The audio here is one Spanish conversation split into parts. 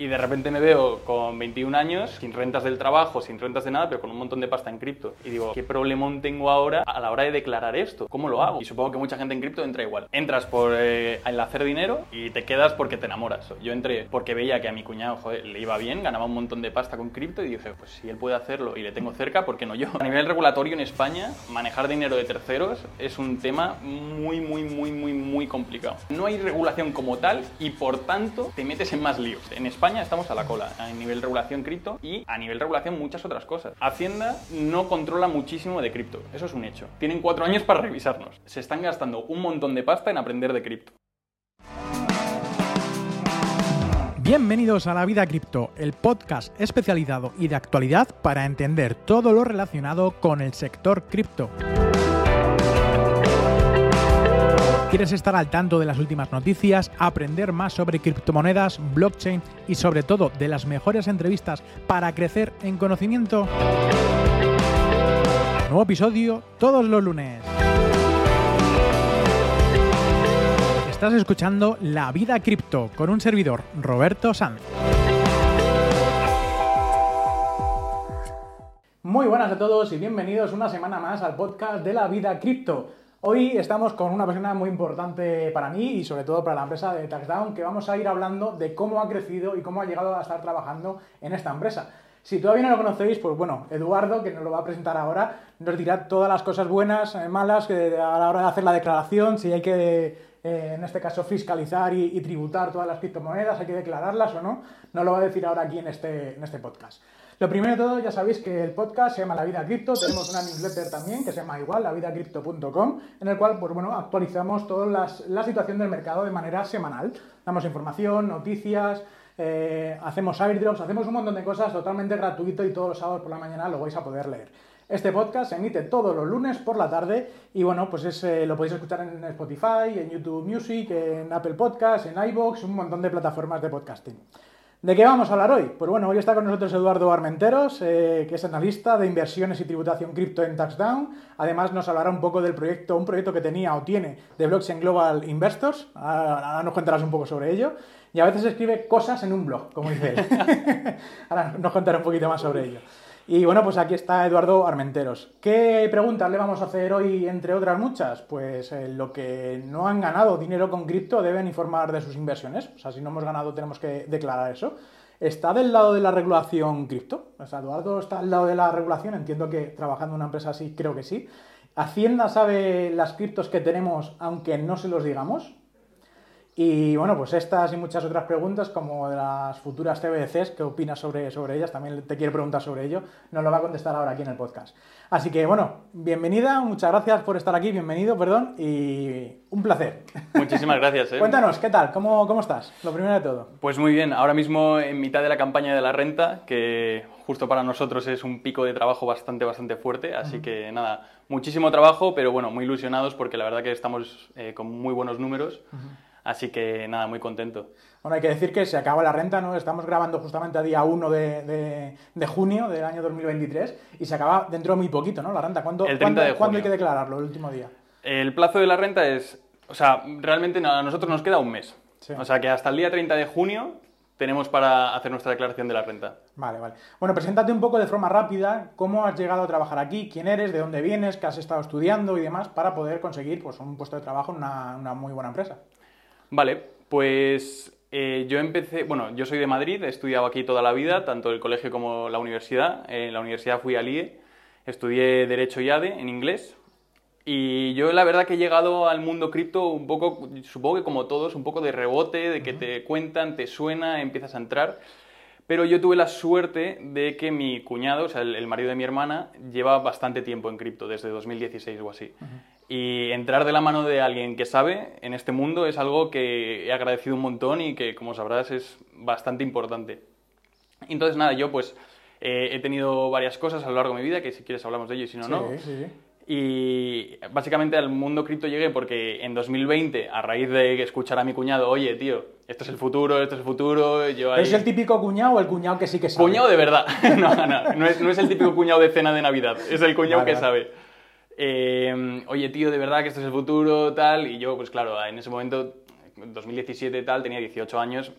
Y de repente me veo con 21 años, sin rentas del trabajo, sin rentas de nada, pero con un montón de pasta en cripto. Y digo, ¿qué problemón tengo ahora a la hora de declarar esto? ¿Cómo lo hago? Y supongo que mucha gente en cripto entra igual. Entras por eh, el hacer dinero y te quedas porque te enamoras. Yo entré porque veía que a mi cuñado joder, le iba bien, ganaba un montón de pasta con cripto y dije, pues si él puede hacerlo y le tengo cerca, ¿por qué no yo? A nivel regulatorio en España, manejar dinero de terceros es un tema muy, muy, muy, muy, muy complicado. No hay regulación como tal y por tanto te metes en más líos. En España estamos a la cola a nivel regulación cripto y a nivel regulación muchas otras cosas. Hacienda no controla muchísimo de cripto, eso es un hecho. Tienen cuatro años para revisarnos. Se están gastando un montón de pasta en aprender de cripto. Bienvenidos a La Vida Cripto, el podcast especializado y de actualidad para entender todo lo relacionado con el sector cripto. ¿Quieres estar al tanto de las últimas noticias, aprender más sobre criptomonedas, blockchain y sobre todo de las mejores entrevistas para crecer en conocimiento? Nuevo episodio todos los lunes. Estás escuchando La Vida Cripto con un servidor, Roberto Sanz. Muy buenas a todos y bienvenidos una semana más al podcast de La Vida Cripto. Hoy estamos con una persona muy importante para mí y sobre todo para la empresa de TaxDown, que vamos a ir hablando de cómo ha crecido y cómo ha llegado a estar trabajando en esta empresa. Si todavía no lo conocéis, pues bueno, Eduardo, que nos lo va a presentar ahora, nos dirá todas las cosas buenas, eh, malas, a la hora de hacer la declaración, si hay que, eh, en este caso, fiscalizar y, tributar todas las criptomonedas, hay que declararlas o no, nos lo va a decir ahora aquí en este, en este podcast. Lo primero de todo, ya sabéis que el podcast se llama La Vida Cripto, tenemos una newsletter también que se llama igual, lavidacrypto.com, en el cual, pues bueno, actualizamos toda la situación del mercado de manera semanal. Damos información, noticias, eh, hacemos airdrops, hacemos un montón de cosas totalmente gratuito y todos los sábados por la mañana lo vais a poder leer. Este podcast se emite todos los lunes por la tarde y bueno, pues eh, lo podéis escuchar en Spotify, en YouTube Music, en Apple Podcasts, en iBox, un montón de plataformas de podcasting. ¿De qué vamos a hablar hoy? Pues bueno, hoy está con nosotros Eduardo Armenteros, eh, que es analista de inversiones y tributación cripto en TaxDown. Además nos hablará un poco del proyecto, un proyecto que tenía o tiene de Blockchain Global Investors. Ahora, nos contarás un poco sobre ello. Y a veces escribe cosas en un blog, como dice él. ahora nos contará un poquito más sobre ello. Y bueno, pues aquí está Eduardo Armenteros. ¿Qué preguntas le vamos a hacer hoy, entre otras muchas? Pues eh, lo que no han ganado dinero con cripto deben informar de sus inversiones. O sea, si no hemos ganado tenemos que declarar eso. ¿Está del lado de la regulación cripto? O sea, Eduardo está al lado de la regulación, entiendo que trabajando en una empresa así, creo que sí. ¿Hacienda sabe las criptos que tenemos aunque no se los digamos? Y bueno, pues estas y muchas otras preguntas, como de las futuras CBDCs, ¿qué opinas sobre, sobre ellas? También te quiero preguntar sobre ello. Nos lo va a contestar ahora aquí en el podcast. Así que bueno, bienvenida, muchas gracias por estar aquí, bienvenido, perdón, y un placer. Muchísimas gracias. ¿eh? Cuéntanos, ¿qué tal? ¿Cómo, ¿Cómo estás? Lo primero de todo. Pues muy bien, ahora mismo en mitad de la campaña de la renta, que justo para nosotros es un pico de trabajo bastante, bastante fuerte, así que nada, muchísimo trabajo, pero bueno, muy ilusionados porque la verdad que estamos eh, con muy buenos números. Así que nada, muy contento. Bueno, hay que decir que se acaba la renta, ¿no? Estamos grabando justamente a día 1 de, junio del año 2023 y se acaba dentro de muy poquito, ¿no? La renta. ¿Cuándo, el ¿cuándo, hay que declararlo, el último día? El plazo de la renta es, o sea, realmente a nosotros nos queda un mes. O sea que hasta el día 30 de junio tenemos para hacer nuestra declaración de la renta. Vale, vale. Bueno, preséntate un poco de forma rápida cómo has llegado a trabajar aquí, quién eres, de dónde vienes, qué has estado estudiando y demás para poder conseguir pues, un puesto de trabajo en una muy buena empresa. Vale, pues eh, yo empecé, bueno, yo soy de Madrid, he estudiado aquí toda la vida, tanto el colegio como la universidad. En la universidad fui al IE, estudié Derecho y ADE en inglés. Y yo la verdad que he llegado al mundo cripto un poco, supongo que como todos, un poco de rebote, de que te cuentan, te suena, empiezas a entrar. Pero yo tuve la suerte de que mi cuñado, o sea, el, marido de mi hermana, lleva bastante tiempo en cripto, desde 2016 o así. Y entrar de la mano de alguien que sabe en este mundo es algo que he agradecido un montón y que, como sabrás, es bastante importante. Entonces, nada, yo pues eh, he tenido varias cosas a lo largo de mi vida, que si quieres hablamos de ello y si no, no. Sí. Y básicamente al mundo cripto llegué porque en 2020, a raíz de escuchar a mi cuñado, oye, tío, esto es el futuro, esto es el futuro, yo ¿Es el típico cuñado o el cuñado que sí que sabe? Cuñado de verdad. no, no, no es, no es el típico cuñado de cena de Navidad, es el cuñado que sabe. Eh, oye, tío, de verdad que esto es el futuro, tal. Y yo, pues claro, en ese momento, en 2017 tal, tenía 18 años,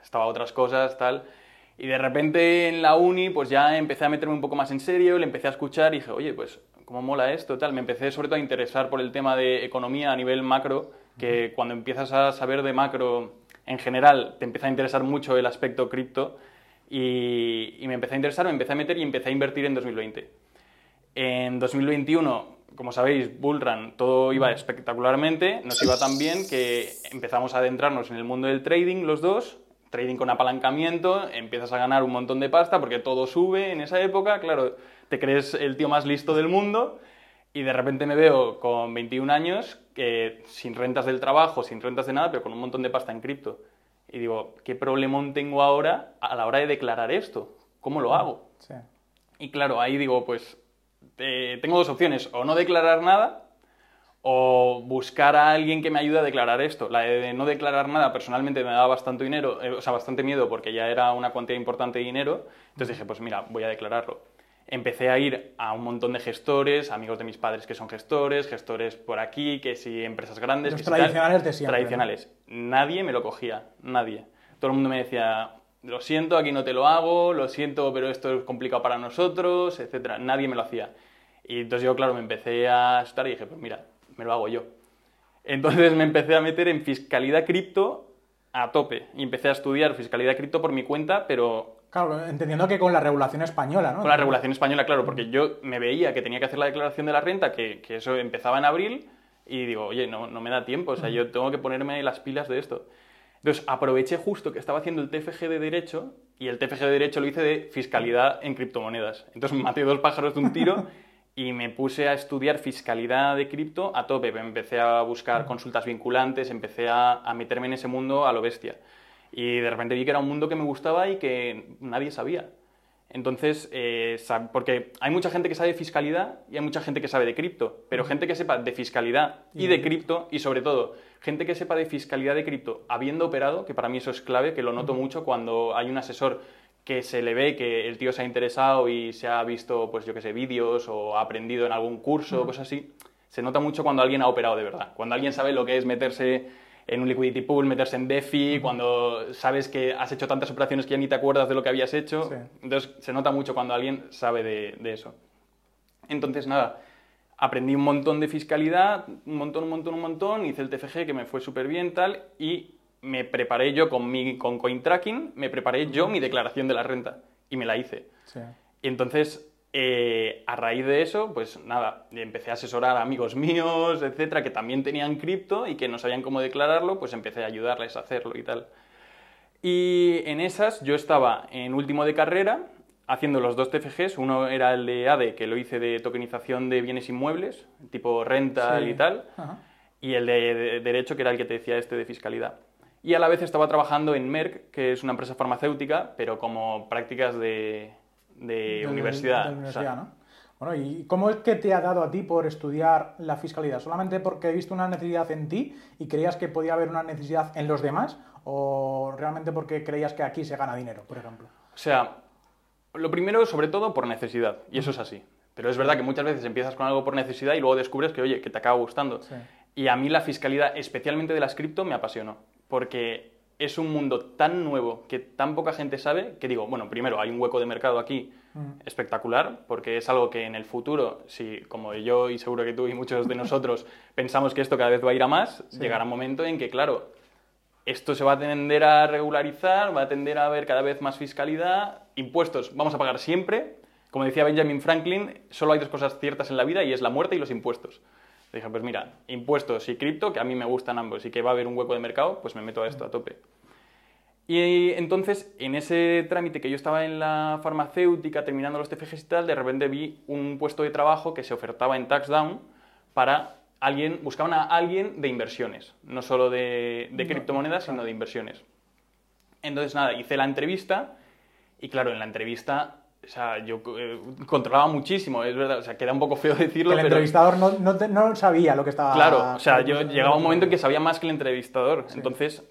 estaba otras cosas, tal. Y de repente en la uni, pues ya empecé a meterme un poco más en serio, le empecé a escuchar y dije, oye, pues, ¿cómo mola esto? Tal. Me empecé sobre todo a interesar por el tema de economía a nivel macro, que cuando empiezas a saber de macro en general, te empieza a interesar mucho el aspecto cripto. Y, y me empecé a interesar, me empecé a meter y empecé a invertir en 2020. En 2021 como sabéis, Bullrun, todo iba espectacularmente, nos iba tan bien que empezamos a adentrarnos en el mundo del trading los dos, trading con apalancamiento, empiezas a ganar un montón de pasta porque todo sube en esa época, claro, te crees el tío más listo del mundo y de repente me veo con 21 años que sin rentas del trabajo, sin rentas de nada, pero con un montón de pasta en cripto. Y digo, ¿qué problemón tengo ahora a la hora de declarar esto? ¿Cómo lo hago? Sí. Y claro, ahí digo, pues tengo dos opciones, o no declarar nada o buscar a alguien que me ayude a declarar esto. La de no declarar nada personalmente me daba bastante dinero, eh, o sea, bastante miedo porque ya era una cuantía importante de dinero, entonces dije, pues mira, voy a declararlo. Empecé a ir a un montón de gestores, amigos de mis padres que son gestores, gestores por aquí, que si empresas grandes. Los tradicionales de siempre. Tradicionales. Nadie me lo cogía, nadie. Todo el mundo me decía, lo siento, aquí no te lo hago, lo siento, pero esto es complicado para nosotros, etcétera. Nadie me lo hacía. Y entonces yo, claro, me empecé a estar y dije, pues mira, me lo hago yo. Entonces me empecé a meter en fiscalidad cripto a tope y empecé a estudiar fiscalidad cripto por mi cuenta, pero... Claro, entendiendo que con la regulación española, ¿no? Con la regulación española, claro, porque yo me veía que tenía que hacer la declaración de la renta, que, que eso empezaba en abril, y digo, oye, no, no me da tiempo, o sea, yo tengo que ponerme las pilas de esto. Entonces aproveché justo que estaba haciendo el TFG de Derecho y el TFG de Derecho lo hice de fiscalidad en criptomonedas. Entonces maté dos pájaros de un tiro y me puse a estudiar fiscalidad de cripto a tope. Empecé a buscar consultas vinculantes, empecé a, meterme en ese mundo a lo bestia. Y de repente vi que era un mundo que me gustaba y que nadie sabía. Entonces, eh, porque hay mucha gente que sabe de fiscalidad y hay mucha gente que sabe de cripto, pero gente que sepa de fiscalidad y de cripto y sobre todo gente que sepa de fiscalidad de cripto habiendo operado, que para mí eso es clave, que lo noto mucho cuando hay un asesor que se le ve que el tío se ha interesado y se ha visto, pues yo qué sé, vídeos o ha aprendido en algún curso o cosas así. Se nota mucho cuando alguien ha operado de verdad. Cuando alguien sabe lo que es meterse en un liquidity pool, meterse en DeFi, cuando sabes que has hecho tantas operaciones que ya ni te acuerdas de lo que habías hecho. Entonces se nota mucho cuando alguien sabe de, de, eso. Entonces, nada, aprendí un montón de fiscalidad, un montón, un montón, un montón, hice el TFG que me fue súper bien tal y me preparé yo con, mi, con CoinTracking, me preparé yo mi declaración de la renta y me la hice. Y entonces, eh, a raíz de eso, pues nada, empecé a asesorar a amigos míos, etcétera, que también tenían cripto y que no sabían cómo declararlo, pues empecé a ayudarles a hacerlo y tal. Y en esas yo estaba en último de carrera haciendo los dos TFGs. Uno era el de ADE, que lo hice de tokenización de bienes inmuebles, tipo renta y tal. Y el de, Derecho, que era el que te decía este de fiscalidad y a la vez estaba trabajando en Merck, que es una empresa farmacéutica, pero como prácticas de, de, universidad. ¿no? Bueno, ¿y cómo es que te ha dado a ti por estudiar la fiscalidad? ¿Solamente porque he visto una necesidad en ti y creías que podía haber una necesidad en los demás? ¿O realmente porque creías que aquí se gana dinero, por ejemplo? O sea, lo primero, sobre todo, por necesidad, y eso es así. Pero es verdad que muchas veces empiezas con algo por necesidad y luego descubres que, oye, que te acaba gustando. Y a mí la fiscalidad, especialmente de las cripto, me apasionó porque es un mundo tan nuevo que tan poca gente sabe que digo, bueno, primero hay un hueco de mercado aquí mm. espectacular, porque es algo que en el futuro, si como yo y seguro que tú y muchos de nosotros pensamos que esto cada vez va a ir a más, llegará un momento en que, claro, esto se va a tender a regularizar, va a tender a haber cada vez más fiscalidad, impuestos vamos a pagar siempre. Como decía Benjamin Franklin, solo hay dos cosas ciertas en la vida y es la muerte y los impuestos. Dije, pues mira, impuestos y cripto, que a mí me gustan ambos y que va a haber un hueco de mercado, pues me meto a esto a tope. Y entonces, en ese trámite que yo estaba en la farmacéutica terminando los TFGs y tal, de repente vi un puesto de trabajo que se ofertaba en TaxDown para alguien, buscaban a alguien de inversiones, no solo de, de criptomonedas, sino de inversiones. Entonces, nada, hice la entrevista y claro, en la entrevista o sea, yo eh, controlaba muchísimo, es verdad, o sea, queda un poco feo decirlo, el entrevistador no, no, sabía lo que estaba... Claro, o sea, yo llegaba un momento en que sabía más que el entrevistador, entonces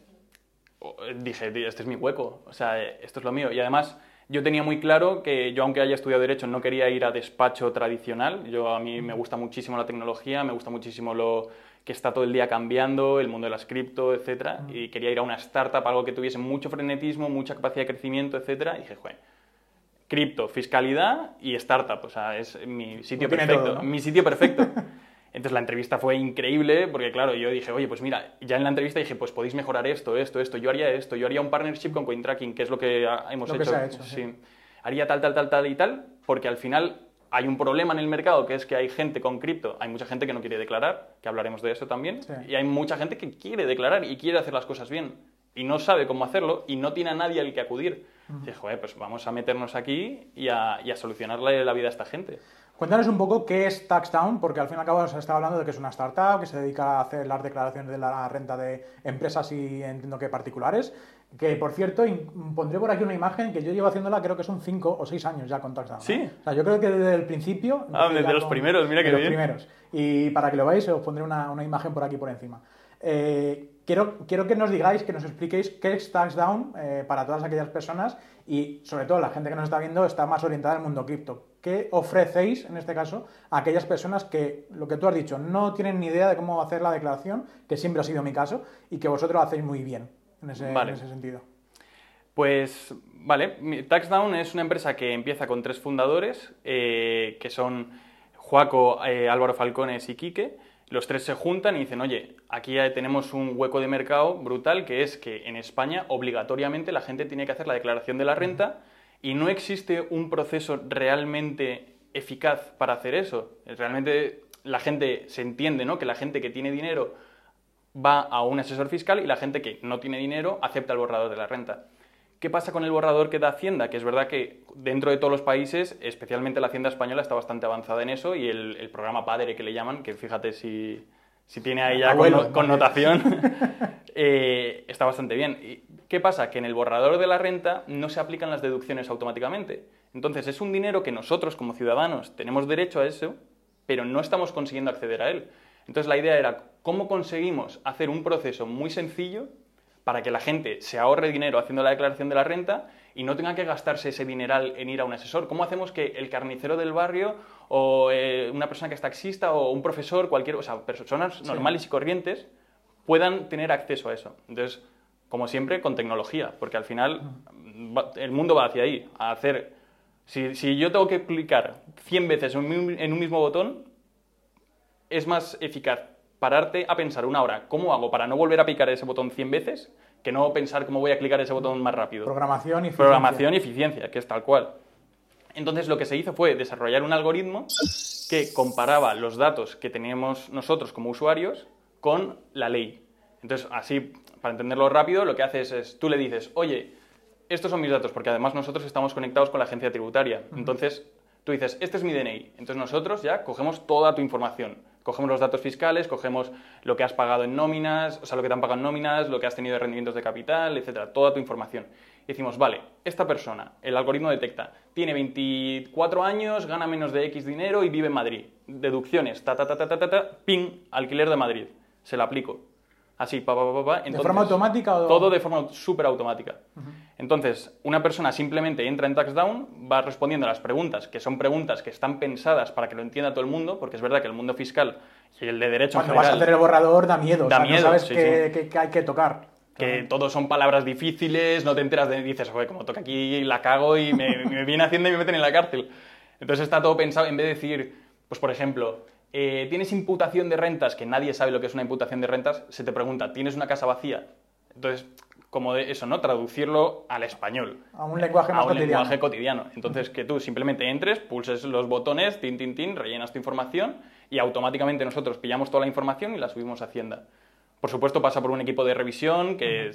dije, este es mi hueco, o sea, esto es lo mío, y además yo tenía muy claro que yo, aunque haya estudiado Derecho, no quería ir a despacho tradicional, yo a mí me gusta muchísimo la tecnología, me gusta muchísimo lo, que está todo el día cambiando, el mundo de las cripto, etcétera, y quería ir a una startup, algo que tuviese mucho frenetismo, mucha capacidad de crecimiento, etcétera, y dije, joder, cripto, fiscalidad y startup, o sea, es mi sitio Lo perfecto, todo, ¿no? mi sitio perfecto. Entonces la entrevista fue increíble porque claro, yo dije, oye, pues mira, ya en la entrevista dije, pues podéis mejorar esto, esto, esto, yo haría esto, yo haría un partnership con CoinTracking, que es lo que hemos Lo que hecho. se ha hecho, sí. Haría tal, tal, tal, tal y tal, porque al final hay un problema en el mercado que es que hay gente con cripto, hay mucha gente que no quiere declarar, que hablaremos de eso también, Sí. y hay mucha gente que quiere declarar y quiere hacer las cosas bien y no sabe cómo hacerlo y no tiene a nadie al que acudir. Dije, joder, pues vamos a meternos aquí y a, y a solucionarle la vida a esta gente. Cuéntanos un poco qué es TaxDown, porque al fin y al cabo se está hablando de que es una startup que se dedica a hacer las declaraciones de la renta de empresas y entiendo que particulares. Que por cierto, pondré por aquí una imagen que yo llevo haciéndola, creo que son 5 o 6 años ya con TaxDown. Sí. O sea, yo creo que desde el principio. Ah, desde los primeros, mira de qué los bien. primeros. Y para que lo veáis, os pondré una, una imagen por aquí por encima. Eh, quiero, quiero que nos digáis, que nos expliquéis qué es TaxDown eh, para todas aquellas personas y sobre todo la gente que nos está viendo está más orientada al mundo cripto. ¿Qué ofrecéis en este caso a aquellas personas que, lo que tú has dicho, no tienen ni idea de cómo hacer la declaración, que siempre ha sido mi caso, y que vosotros lo hacéis muy bien en ese, Vale. en ese sentido? Pues, vale, TaxDown es una empresa que empieza con tres fundadores, eh, que son Joaco, eh, Álvaro Falcones y Quique. Los tres se juntan y dicen, oye, aquí ya tenemos un hueco de mercado brutal, que es que en España obligatoriamente la gente tiene que hacer la declaración de la renta y no existe un proceso realmente eficaz para hacer eso. Realmente la gente se entiende, ¿no? Que la gente que tiene dinero va a un asesor fiscal y la gente que no tiene dinero acepta el borrador de la renta. ¿Qué pasa con el borrador que da Hacienda? Que es verdad que dentro de todos los países, especialmente la Hacienda española, está bastante avanzada en eso y el, el programa PADERE que le llaman, que fíjate si, si tiene ahí ya Abuelo, conno- connotación, eh, está bastante bien. ¿Y ¿Qué pasa? Que en el borrador de la renta no se aplican las deducciones automáticamente. Entonces es un dinero que nosotros como ciudadanos tenemos derecho a eso, pero no estamos consiguiendo acceder a él. Entonces la idea era cómo conseguimos hacer un proceso muy sencillo para que la gente se ahorre dinero haciendo la declaración de la renta y no tenga que gastarse ese dineral en ir a un asesor. ¿Cómo hacemos que el carnicero del barrio o eh, una persona que es taxista o un profesor, cualquier, o sea, personas normales y corrientes puedan tener acceso a eso? Entonces, como siempre, con tecnología, porque al final va- el mundo va hacia ahí, a hacer... Si, si yo tengo que clicar 100 veces en un, en un mismo botón, es más eficaz pararte a pensar una hora, ¿cómo hago para no volver a picar ese botón 100 veces? Que no pensar cómo voy a clicar ese botón más rápido. Programación y eficiencia. Programación y eficiencia, que es tal cual. Entonces lo que se hizo fue desarrollar un algoritmo que comparaba los datos que teníamos nosotros como usuarios con la ley. Entonces, así, para entenderlo rápido, lo que haces es, tú le dices, oye, estos son mis datos, porque además nosotros estamos conectados con la agencia tributaria. Entonces, tú dices, este es mi DNI. Entonces nosotros ya cogemos toda tu información. Cogemos los datos fiscales, cogemos lo que has pagado en nóminas, o sea, lo que te han pagado en nóminas, lo que has tenido de rendimientos de capital, etcétera, toda tu información. Y decimos, vale, esta persona, el algoritmo detecta, tiene 24 años, gana menos de X dinero y vive en Madrid. Deducciones, ta, ta, ta, ta, ta, ta, ping, alquiler de Madrid. Se la aplico. Así, pa, pa, pa, pa. Entonces, forma automática o- Todo de forma súper automática. Entonces, una persona simplemente entra en TaxDown, va respondiendo a las preguntas, que son preguntas que están pensadas para que lo entienda todo el mundo, porque es verdad que el mundo fiscal y el de derecho Cuando en vas a hacer el borrador da miedo, o Da sea, miedo, no sabes sí, qué, sí. qué- qué hay que tocar. que todos son palabras difíciles, no te enteras de... Dices, joder, como toca aquí, la cago y me, me viene haciendo y me meten en la cárcel. Entonces está todo pensado, en vez de decir, pues por ejemplo, eh, tienes imputación de rentas, que nadie sabe lo que es una imputación de rentas, se te pregunta, ¿tienes una casa vacía? Entonces, como de eso, ¿no? Traducirlo al español. A un lenguaje más a un cotidiano. lenguaje cotidiano. Entonces, que tú simplemente entres, pulses los botones, tin, tin, tin, rellenas tu información y automáticamente nosotros pillamos toda la información y la subimos a Hacienda. Por supuesto, pasa por un equipo de revisión, que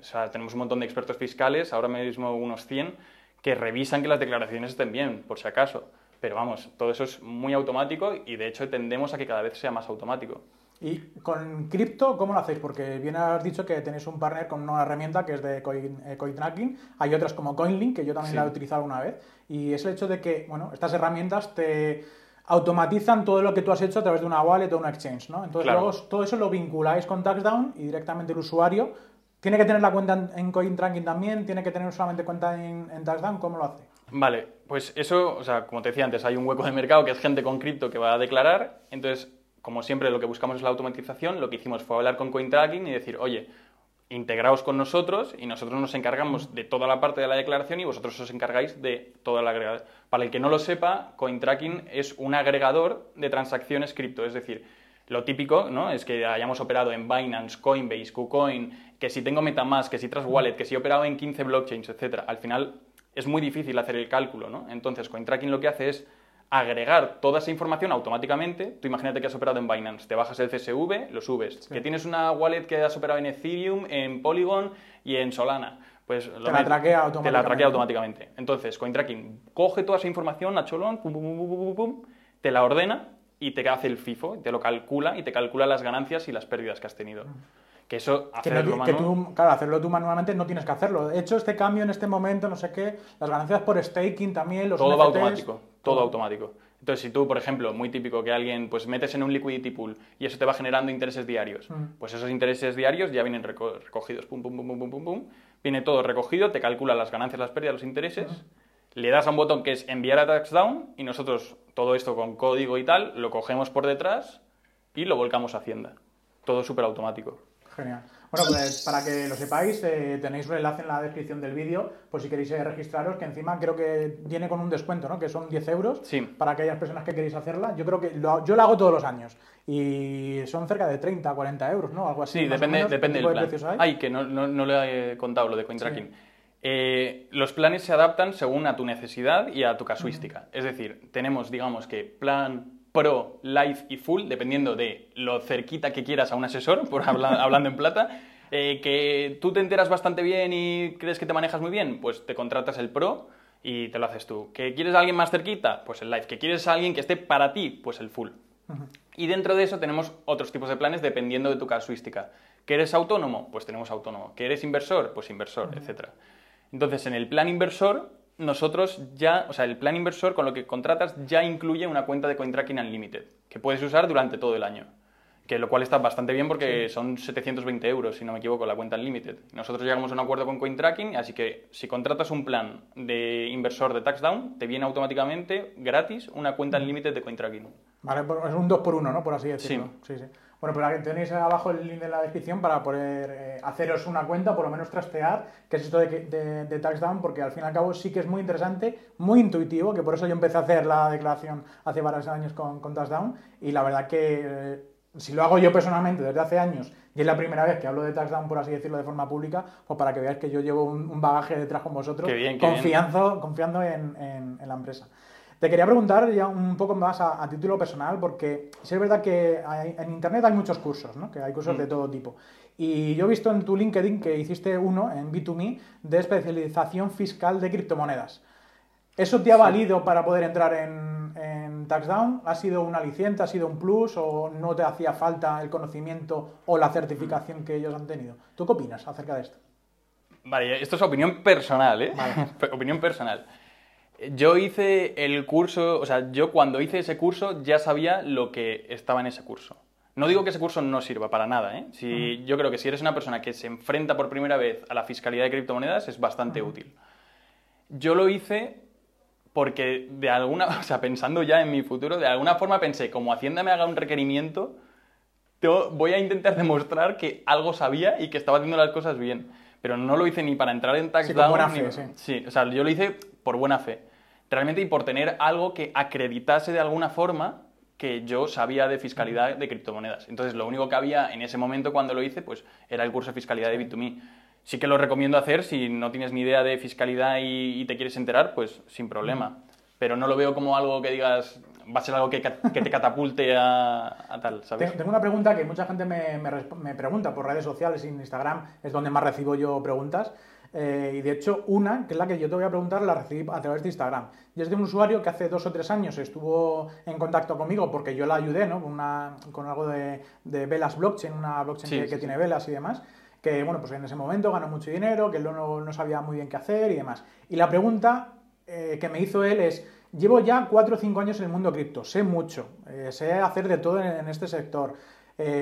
o sea, tenemos un montón de expertos fiscales, ahora mismo unos 100, que revisan que las declaraciones estén bien, por si acaso. Pero vamos, todo eso es muy automático y de hecho tendemos a que cada vez sea más automático. Y con cripto, ¿cómo lo hacéis? Porque bien has dicho que tenéis un partner con una herramienta que es de Coin, eh. Hay otras como CoinLink, que yo también Sí. la he utilizado alguna vez. Y es el hecho de que, bueno, estas herramientas te automatizan todo lo que tú has hecho a través de una wallet o una exchange, ¿no? Entonces Claro. luego todo eso lo vinculáis con TaxDown y directamente el usuario tiene que tener la cuenta en, en CoinTracking también, tiene que tener solamente cuenta en, en TaxDown, ¿cómo lo hace? Vale, pues eso, o sea, como te decía antes, hay un hueco de mercado que es gente con cripto que va a declarar, entonces como siempre lo que buscamos es la automatización, lo que hicimos fue hablar con CoinTracking y decir, oye, integraos con nosotros y nosotros nos encargamos de toda la parte de la declaración y vosotros os encargáis de toda la agregación. Para el que no lo sepa, CoinTracking es un agregador de transacciones cripto, es decir, lo típico ¿no? es que hayamos operado en Binance, Coinbase, KuCoin, que si tengo Metamask, que si Trust Wallet, que si he operado en 15 blockchains, etc. Al final es muy difícil hacer el cálculo, ¿no? Entonces, CoinTracking lo que hace es agregar toda esa información automáticamente. Tú imagínate que has operado en Binance, te bajas el CSV, lo subes. Que tienes una wallet que has operado en Ethereum, en Polygon y en Solana. Pues te, la traquea automáticamente. te la traquea automáticamente. Entonces, CoinTracking coge toda esa información a cholón, pum, pum, pum, pum, pum, te la ordena y te hace el FIFO, te lo calcula y te calcula las ganancias y las pérdidas que has tenido. Que eso, hacerlo que, tú, claro, hacerlo tú manualmente no tienes que hacerlo. He hecho este cambio en este momento, no sé qué, las ganancias por staking también, los Todo va automático, todo automático. Entonces, si tú, por ejemplo, muy típico que alguien pues metes en un liquidity pool y eso te va generando intereses diarios, mm. pues esos intereses diarios ya vienen recogidos, pum, pum, pum, pum, pum, pum, viene todo recogido, te calcula las ganancias, las pérdidas, los intereses, mm. le das a un botón que es enviar a taxdown y nosotros todo esto con código y tal lo cogemos por detrás y lo volcamos a Hacienda. Todo súper automático. Genial. Bueno, pues para que lo sepáis, eh, tenéis un enlace en la descripción del vídeo, por si queréis eh, registraros, que encima creo que viene con un descuento, ¿no? Que son 10 euros sí. para aquellas personas que queréis hacerla. Yo creo que yo lo hago todos los años y son cerca de 30, 40 euros, ¿no? Algo así. Sí, depende, depende del plan. Ay, que no, no, no, le he contado lo de CoinTracking. Eh, los planes se adaptan según a tu necesidad y a tu casuística. Es decir, tenemos, digamos que plan Pro, Live y Full, dependiendo de lo cerquita que quieras a un asesor, por hablando en plata. Eh, que tú te enteras bastante bien y crees que te manejas muy bien, pues te contratas el Pro y te lo haces tú. ¿Que quieres a alguien más cerquita? Pues el Live. ¿Que quieres a alguien que esté para ti? Pues el Full. Y dentro de eso tenemos otros tipos de planes dependiendo de tu casuística. ¿Que eres autónomo? Pues tenemos autónomo. ¿Que eres inversor? Pues inversor, etc. Entonces, en el plan inversor nosotros ya, o sea, el plan inversor con lo que contratas ya incluye una cuenta de CoinTracking Unlimited, que puedes usar durante todo el año. Que lo cual está bastante bien porque son 720 euros, si no me equivoco, la cuenta Unlimited. Nosotros llegamos a un acuerdo con CoinTracking, así que si contratas un plan de inversor de TaxDown, te viene automáticamente gratis una cuenta Unlimited de CoinTracking. Vale, es un 2 por 1 ¿no? Por así decirlo. sí. sí. Bueno, pues tenéis abajo el link en la descripción para poder eh, haceros una cuenta, por lo menos trastear, que es esto de, de, de, TaxDown, porque al fin y al cabo sí que es muy interesante, muy intuitivo, que por eso yo empecé a hacer la declaración hace varios años con, con TaxDown, y la verdad que eh, si lo hago yo personalmente desde hace años, y es la primera vez que hablo de TaxDown, por así decirlo, de forma pública, pues para que veáis que yo llevo un, bagaje detrás con vosotros, confiando, confiando en, en la empresa. Te quería preguntar ya un poco más a, título personal, porque sí es verdad que en Internet hay muchos cursos, ¿no? que hay cursos de mm. todo tipo. Y yo he visto en tu LinkedIn que hiciste uno en B2Me de especialización fiscal de criptomonedas. ¿Eso te ha valido para poder entrar en, en TaxDown? ¿Ha sido un aliciente, ha sido un plus o no te hacía falta el conocimiento o la certificación que ellos han tenido? ¿Tú qué opinas acerca de esto? Vale, esto es opinión personal, ¿eh? opinión personal. Yo hice el curso, o sea, yo cuando hice ese curso ya sabía lo que estaba en ese curso. No digo que ese curso no sirva para nada, ¿eh? Si, Yo creo que si eres una persona que se enfrenta por primera vez a la fiscalidad de criptomonedas es bastante útil. Yo lo hice porque de alguna, o sea, pensando ya en mi futuro, de alguna forma pensé, como Hacienda me haga un requerimiento, voy a intentar demostrar que algo sabía y que estaba haciendo las cosas bien. Pero no lo hice ni para entrar en tax sí, fe, sí. sí, o sea, yo lo hice por buena fe. Realmente y por tener algo que acreditase de alguna forma que yo sabía de fiscalidad de criptomonedas. Entonces, lo único que había en ese momento cuando lo hice, pues era el curso de fiscalidad de Bit2Me. Sí que lo recomiendo hacer si no tienes ni idea de fiscalidad y, te quieres enterar, pues sin problema. Pero no lo veo como algo que digas, va a ser algo que, te catapulte a, tal. Tengo una pregunta que mucha gente me, pregunta por redes sociales Instagram, es donde más recibo yo preguntas. Eh, y de hecho, una, que es la que yo te voy a preguntar, la recibí a través de Instagram. Y es de un usuario que hace dos o tres años estuvo en contacto conmigo porque yo la ayudé ¿no? con, una, con algo de, de, velas blockchain, una blockchain que, tiene velas y demás. Que bueno, pues en ese momento ganó mucho dinero, que él no, no sabía muy bien qué hacer y demás. Y la pregunta eh, que me hizo él es: Llevo ya cuatro o cinco años en el mundo cripto, sé mucho, eh, sé hacer de todo en, este sector.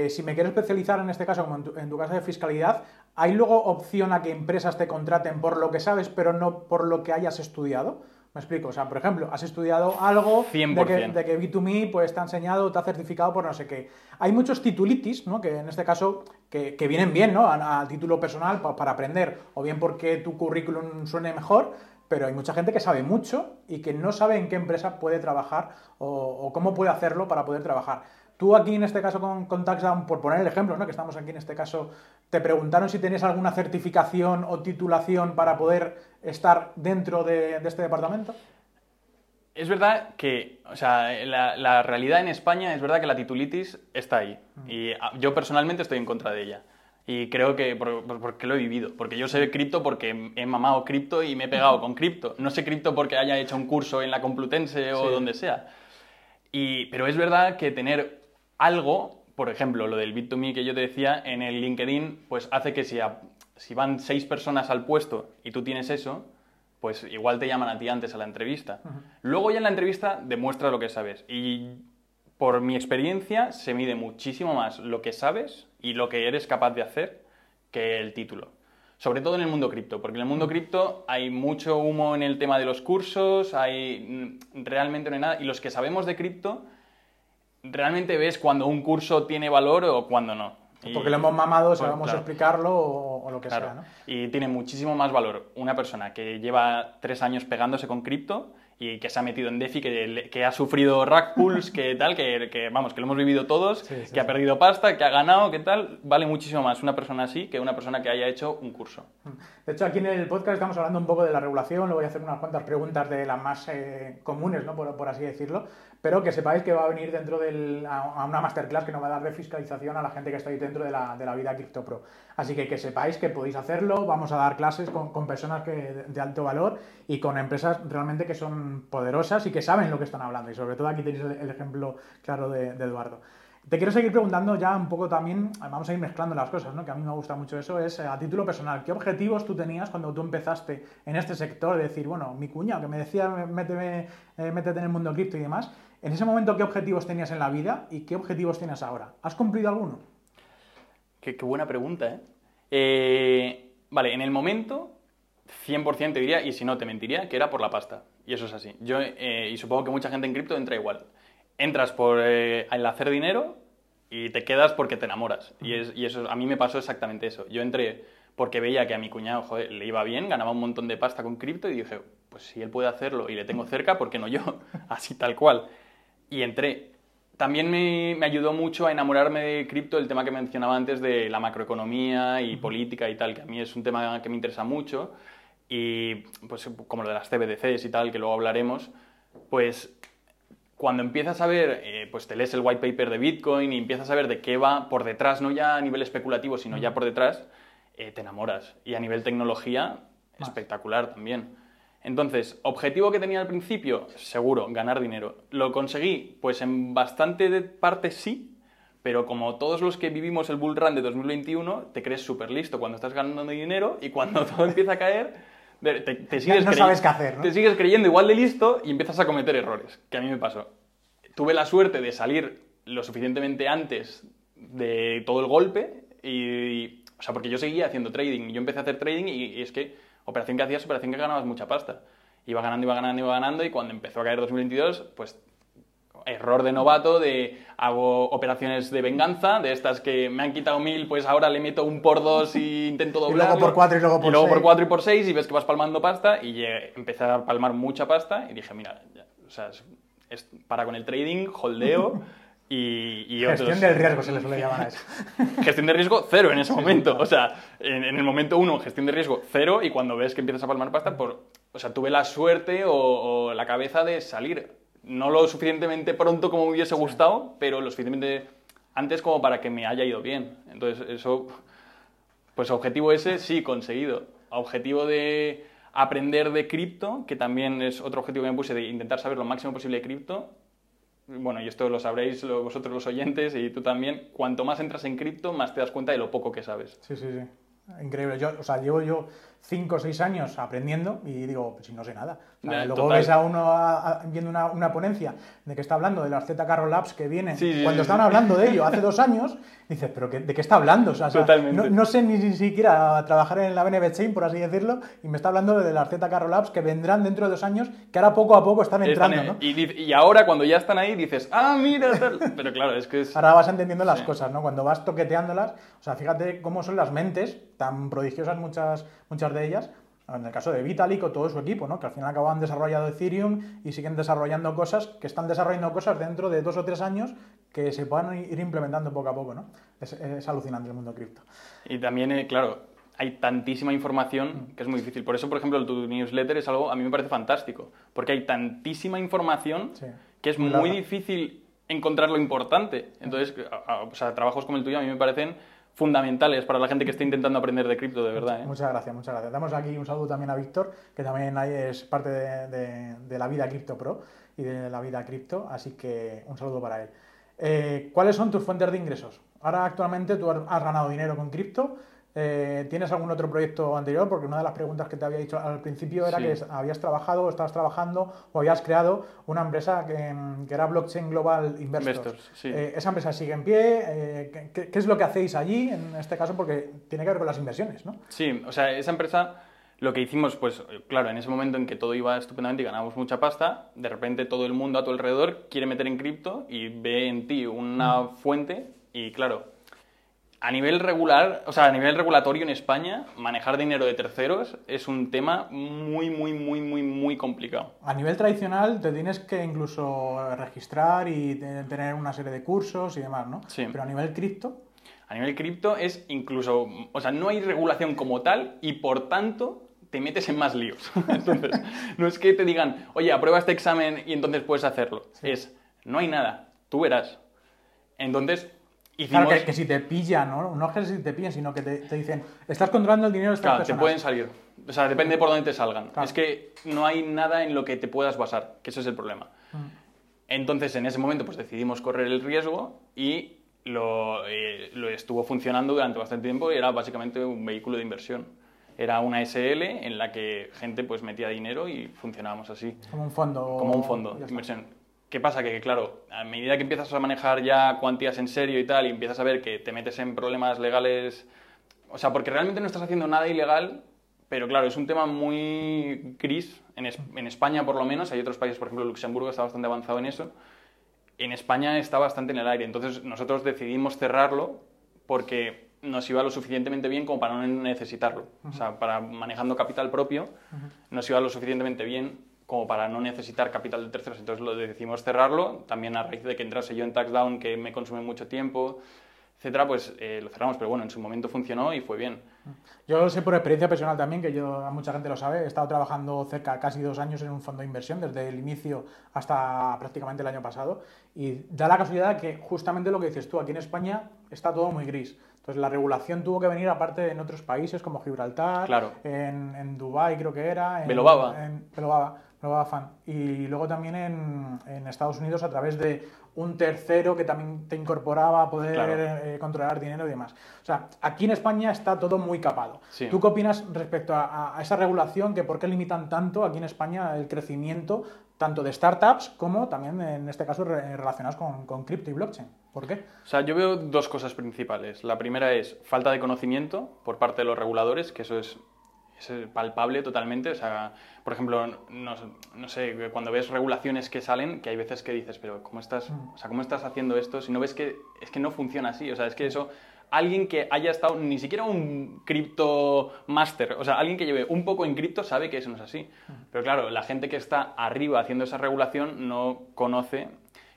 si me quiero especializar en este caso, como en tu, en tu, caso de fiscalidad, ¿Hay luego opción a que empresas te contraten por lo que sabes, pero no por lo que hayas estudiado? Me explico, o sea, por ejemplo, has estudiado algo de 100%. que, de que B2Me pues, te ha enseñado, te ha certificado por no sé qué. Hay muchos titulitis, ¿no? que en este caso, que, que vienen bien ¿no? a, a título personal pa- para aprender, o bien porque tu currículum suene mejor, pero hay mucha gente que sabe mucho y que no sabe en qué empresa puede trabajar o, o cómo puede hacerlo para poder trabajar. Tú aquí en este caso con, con TaxDown, por poner el ejemplo, ¿no? que estamos aquí en este caso, te preguntaron si tenías alguna certificación o titulación para poder estar dentro de, de este departamento. Es verdad que, o sea, la, la realidad en España es verdad que la titulitis está ahí. Y ah, yo personalmente estoy en contra de ella. Y creo que por- por- porque lo he vivido. Porque yo sé cripto porque he mamado cripto y me he pegado con cripto. No sé cripto porque haya hecho un curso en la Complutense o Sí. donde sea. Y, pero es verdad que tener algo, por ejemplo, lo del Bit2Me que yo te decía, en el LinkedIn, pues hace que si, a- si van seis personas al puesto y tú tienes eso, pues igual te llaman a ti antes a la entrevista. Luego ya en la entrevista demuestras lo que sabes. Y por mi experiencia se mide muchísimo más lo que sabes y lo que eres capaz de hacer que el título. Sobre todo en el mundo cripto, porque en el mundo cripto hay mucho humo en el tema de los cursos, hay mm, realmente no hay nada. Y los que sabemos de cripto, realmente ves cuando un curso tiene valor o cuando no. Porque lo hemos mamado, Pues, sabemos claro. explicarlo o, o lo que Claro. sea, ¿no? Y tiene muchísimo más valor una persona que lleva tres años pegándose con cripto y que se ha metido en DeFi, que, ha sufrido rack pulls, que tal, que, que, vamos, que lo hemos vivido todos, Sí, sí, que ha perdido pasta, que ha ganado, que tal, vale muchísimo más una persona así que una persona que haya hecho un curso. De hecho, aquí en el podcast estamos hablando un poco de la regulación, le voy a hacer unas cuantas preguntas de las más eh, comunes, ¿no? por, por así decirlo, pero que sepáis que va a venir dentro del, a, una masterclass que nos va a dar de fiscalización a la gente que está ahí dentro de la, de la vida CryptoPro. Así que que sepáis que podéis hacerlo, vamos a dar clases con, con personas que, de, alto valor y con empresas realmente que son poderosas y que saben lo que están hablando. Y sobre todo aquí tenéis el, ejemplo claro de, Eduardo. Te quiero seguir preguntando ya un poco también, vamos a ir mezclando las cosas, ¿no? que a mí me gusta mucho eso, es eh, a título personal, ¿qué objetivos tú tenías cuando tú empezaste en este sector? De decir, bueno, mi cuñado que me decía, méteme, eh, métete en el mundo cripto y demás, en ese momento, ¿qué objetivos tenías en la vida y qué objetivos tienes ahora? ¿Has cumplido alguno? Qué, qué buena pregunta, ¿eh? Eh, Vale, en el momento, 100% te diría, y si no te mentiría, que era por la pasta. Y eso es así. Yo, eh, y supongo que mucha gente en cripto entra igual. Entras por eh, el hacer dinero y te quedas porque te enamoras. Y, es, y eso, a mí me pasó exactamente eso. Yo entré porque veía que a mi cuñado joder, le iba bien, ganaba un montón de pasta con cripto y dije, pues si él puede hacerlo y le tengo cerca, ¿por qué no yo? Así tal cual. Y entré. También me, me ayudó mucho a enamorarme de cripto el tema que mencionaba antes de la macroeconomía y política y tal, que a mí es un tema que me interesa mucho. Y pues como lo de las CBDCs y tal, que luego hablaremos, pues cuando empiezas a ver, eh, pues te lees el white paper de Bitcoin y empiezas a ver de qué va por detrás, no ya a nivel especulativo, sino ya por detrás, eh, te enamoras. Y a nivel tecnología, Más. espectacular también. Entonces, objetivo que tenía al principio, seguro, ganar dinero. ¿Lo conseguí? Pues en bastante de parte sí, pero como todos los que vivimos el bull run de 2021, te crees súper listo cuando estás ganando dinero y cuando todo empieza a caer, te, te sigues no crey- sabes qué hacer, ¿no? te sigues creyendo igual de listo y empiezas a cometer errores, que a mí me pasó. Tuve la suerte de salir lo suficientemente antes de todo el golpe y, o sea, porque yo seguía haciendo trading. Yo empecé a hacer trading y, y es que operación que hacías, operación que ganabas mucha pasta. Iba ganando, iba ganando, iba ganando y cuando empezó a caer 2022, pues error de novato de hago operaciones de venganza, de estas que me han quitado mil, pues ahora le meto un por dos y intento luego doblarlo. por cuatro y luego por por seis. cuatro y por seis y ves que vas palmando pasta y llegué- empecé a palmar mucha pasta y dije, mira, ya, o sea, es- es- para con el trading, holdeo y, y Gestión otros- del riesgo se le suele llamar a eso. Gestión de riesgo cero en ese momento. O sea, en, en el momento uno, gestión de riesgo cero, y cuando ves que empiezas a palmar pasta, por, o sea, tuve la suerte o, o la cabeza de salir. No lo suficientemente pronto como me hubiese gustado, pero lo suficientemente antes como para que me haya ido bien. Entonces, eso, pues objetivo ese sí conseguido. Objetivo de aprender de cripto, que también es otro objetivo que me puse, de intentar saber lo máximo posible de cripto, bueno, y esto lo sabréis vosotros los oyentes y tú también, cuanto más entras en cripto, más te das cuenta de lo poco que sabes. Sí, sí, sí. Increíble. Yo, o sea, llevo yo 5 o 6 años aprendiendo y digo, pues si no sé nada. Ya, luego total. ves a uno a- a- viendo una, una ponencia de que está hablando de las ZK Rollups que vienen, Sí, cuando sí, estaban sí. hablando de ello hace dos años, dices, pero qué- ¿de qué está hablando? O sea, Totalmente. no, no sé ni, ni siquiera trabajar en la BNB Chain, por así decirlo, y me está hablando de las ZK Rollups que vendrán dentro de dos años, que ahora poco a poco están Están entrando, en- ¿no? y, ahora cuando ya están ahí dices, ah, mira, tal. Pero claro, es que es... Ahora vas entendiendo las cosas, ¿no? Cuando vas toqueteándolas, o sea, fíjate cómo son las mentes, tan prodigiosas muchas, muchas de ellas, en el caso de Vitalik o todo su equipo, ¿no? Que al final acaban desarrollando Ethereum y siguen desarrollando cosas, que están desarrollando cosas dentro de dos o tres años que se puedan ir implementando poco a poco, ¿no? Es, es alucinante el mundo cripto. Y también, eh, claro, hay tantísima Mm. información que es muy difícil. Por eso, por ejemplo, tu newsletter es algo, a mí me parece fantástico, porque hay tantísima información Sí. que es Muy muy, difícil encontrar lo importante. Entonces, o sea, trabajos como el tuyo a mí me parecen fundamentales para la gente que esté intentando aprender de cripto, de verdad. ¿eh? Muchas gracias, muchas gracias. Damos aquí un saludo también a Víctor, que también es parte de, la vida Cripto Pro y de la vida cripto, así que un saludo para él. Eh, ¿Cuáles son tus fuentes de ingresos? Ahora actualmente tú has ganado dinero con cripto. Eh, ¿Tienes algún otro proyecto anterior? Porque una de las preguntas que te había dicho al principio era Sí. que habías trabajado o estabas trabajando o habías creado una empresa que, que era Blockchain Global Investors. Investors, sí. Eh, ¿Esa empresa sigue en pie? Eh, ¿qué- ¿qué, qué es lo que hacéis allí en este caso? Porque tiene que ver con las inversiones, ¿no? Sí, o sea, esa empresa, lo que hicimos, pues claro, en ese momento en que todo iba estupendamente y ganábamos mucha pasta, de repente todo el mundo a tu alrededor quiere meter en cripto y ve en ti una fuente y claro, a nivel regular, o sea, a nivel regulatorio en España, manejar dinero de terceros es un tema muy, muy, muy, muy, muy complicado. A nivel tradicional te tienes que incluso registrar y te- tener una serie de cursos y demás, ¿no? Sí. Pero a nivel cripto, A nivel cripto es incluso, o sea, no hay regulación como tal y por tanto te metes en más líos. Entonces, no es que te digan, oye, aprueba este examen y entonces puedes hacerlo. Es, no hay nada, tú verás. Entonces, claro que, que si te pillan, ¿no? No es que si te pillen, sino que te, te dicen, estás controlando el dinero de estas Claro, te personas. pueden salir. O sea, depende por dónde te salgan. Claro. Es que no hay nada en lo que te puedas basar, que ese es el problema. Mm. Entonces, en ese momento, pues decidimos correr el riesgo y lo, eh, lo estuvo funcionando durante bastante tiempo y era básicamente un vehículo de inversión. Era una SL en la que gente pues metía dinero y funcionábamos así, Como un fondo. como un fondo de inversión. ¿Qué pasa? Que, claro, a medida que empiezas a manejar ya cuantías en serio y tal, y empiezas a ver que te metes en problemas legales, o sea, porque realmente no estás haciendo nada ilegal, pero claro, es un tema muy gris, en, Es- en España por lo menos, hay otros países, por ejemplo, Luxemburgo está bastante avanzado en eso, en España está bastante en el aire, entonces nosotros decidimos cerrarlo porque nos iba lo suficientemente bien como para no necesitarlo, o sea, para manejando capital propio, nos iba lo suficientemente bien como para no necesitar capital de terceros, entonces lo decidimos cerrarlo, también a raíz de que entrase yo en Taxdown, que me consume mucho tiempo, etcétera, pues eh, lo cerramos, pero bueno, en su momento funcionó y fue bien. Yo lo sé por experiencia personal también, que yo mucha gente lo sabe. He estado trabajando cerca casi dos años en un fondo de inversión, desde el inicio hasta prácticamente el año pasado. Y da la casualidad que justamente lo que dices tú, aquí en España está todo muy gris. Entonces la regulación tuvo que venir aparte en otros países como Gibraltar, Claro. en, en Dubái creo que era, en, Belobaba. en Belobaba, Belobaba Fan. Y luego también en, en Estados Unidos a través de un tercero que también te incorporaba a poder Claro. eh, controlar dinero y demás. O sea, aquí en España está todo muy capado. Sí. ¿Tú qué opinas respecto a, esa regulación? Que ¿Por qué limitan tanto aquí en España el crecimiento tanto de startups como también en este caso re- relacionados con, con cripto y blockchain? ¿Por qué? O sea, yo veo dos cosas principales. La primera es falta de conocimiento por parte de los reguladores, que eso es, es palpable totalmente. O sea, por ejemplo, no, no sé, cuando ves regulaciones que salen, que hay veces que dices, pero ¿cómo estás, o sea, ¿cómo estás haciendo esto si no ves que es que no funciona así? O sea, es que eso, alguien que haya estado, ni siquiera un cripto master, o sea, alguien que lleve un poco en cripto sabe que eso no es así. Pero claro, la gente que está arriba haciendo esa regulación no conoce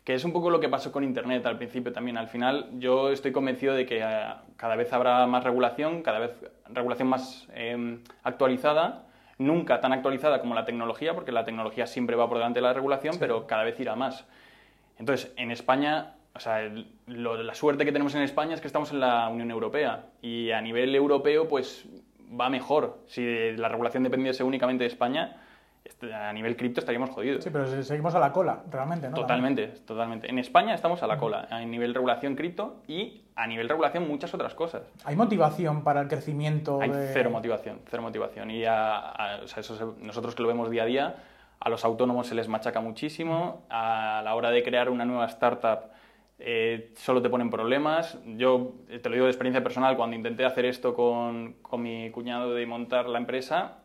que es un poco lo que pasó con Internet al principio también. Al final yo estoy convencido de que eh, cada vez habrá más regulación, cada vez regulación más eh, actualizada, nunca tan actualizada como la tecnología, porque la tecnología siempre va por delante de la regulación, pero cada vez irá más. Entonces, en España, o sea, el- lo- la suerte que tenemos en España es que estamos en la Unión Europea y a nivel europeo, pues va mejor. Si la regulación dependiese únicamente de España, a nivel cripto estaríamos jodidos. Sí, pero se- seguimos a la cola, realmente, ¿no? Totalmente, totalmente. En España estamos a la cola, a nivel regulación cripto y a nivel regulación muchas otras cosas. ¿Hay motivación para el crecimiento? Hay de- cero motivación, cero motivación. Y a- a- o sea, eso se- nosotros que lo vemos día a día, a los autónomos se les machaca muchísimo, a la hora de crear una nueva startup eh, solo te ponen problemas. Yo eh, te lo digo de experiencia personal, cuando intenté hacer esto con, con mi cuñado de montar la empresa,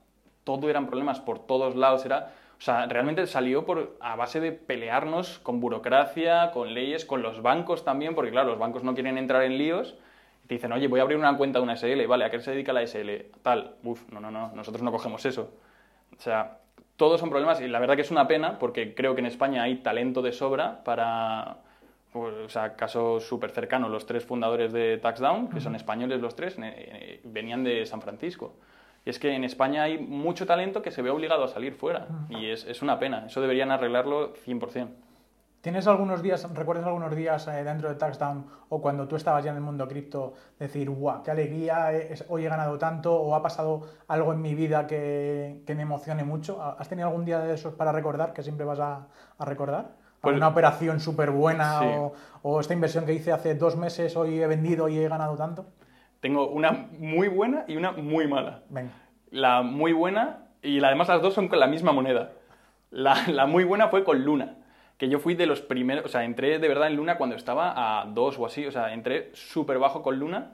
todo eran problemas por todos lados. Era, o sea, realmente salió por, a base de pelearnos con burocracia, con leyes, con los bancos también, porque claro, los bancos no quieren entrar en líos. Te dicen, oye, voy a abrir una cuenta de una SL, vale, ¿a qué se dedica la SL? Tal, uf, no, no, no, nosotros no cogemos eso. O sea, todos son problemas y la verdad que es una pena porque creo que en España hay talento de sobra para, pues, o sea, caso súper cercano, los tres fundadores de TaxDown, que son españoles los tres, eh, venían de San Francisco. Y es que en España hay mucho talento que se ve obligado a salir fuera y es, es una pena, eso deberían arreglarlo 100%. ¿Tienes algunos días, recuerdas algunos días eh, dentro de Taxdown o cuando tú estabas ya en el mundo cripto, decir, guau, qué alegría, eh, es- hoy he ganado tanto o ha pasado algo en mi vida que, que me emocione mucho? ¿Has tenido algún día de esos para recordar que siempre vas a, a recordar? Pues- ¿Una operación súper buena Sí. o, o esta inversión que hice hace dos meses, hoy he vendido y he ganado tanto? Tengo una muy buena y una muy mala. Venga. La muy buena, y la- además las dos son con la misma moneda. La, la muy buena fue con Luna, que yo fui de los primeros, o sea, entré de verdad en Luna cuando estaba a 2 o así, o sea, entré súper bajo con Luna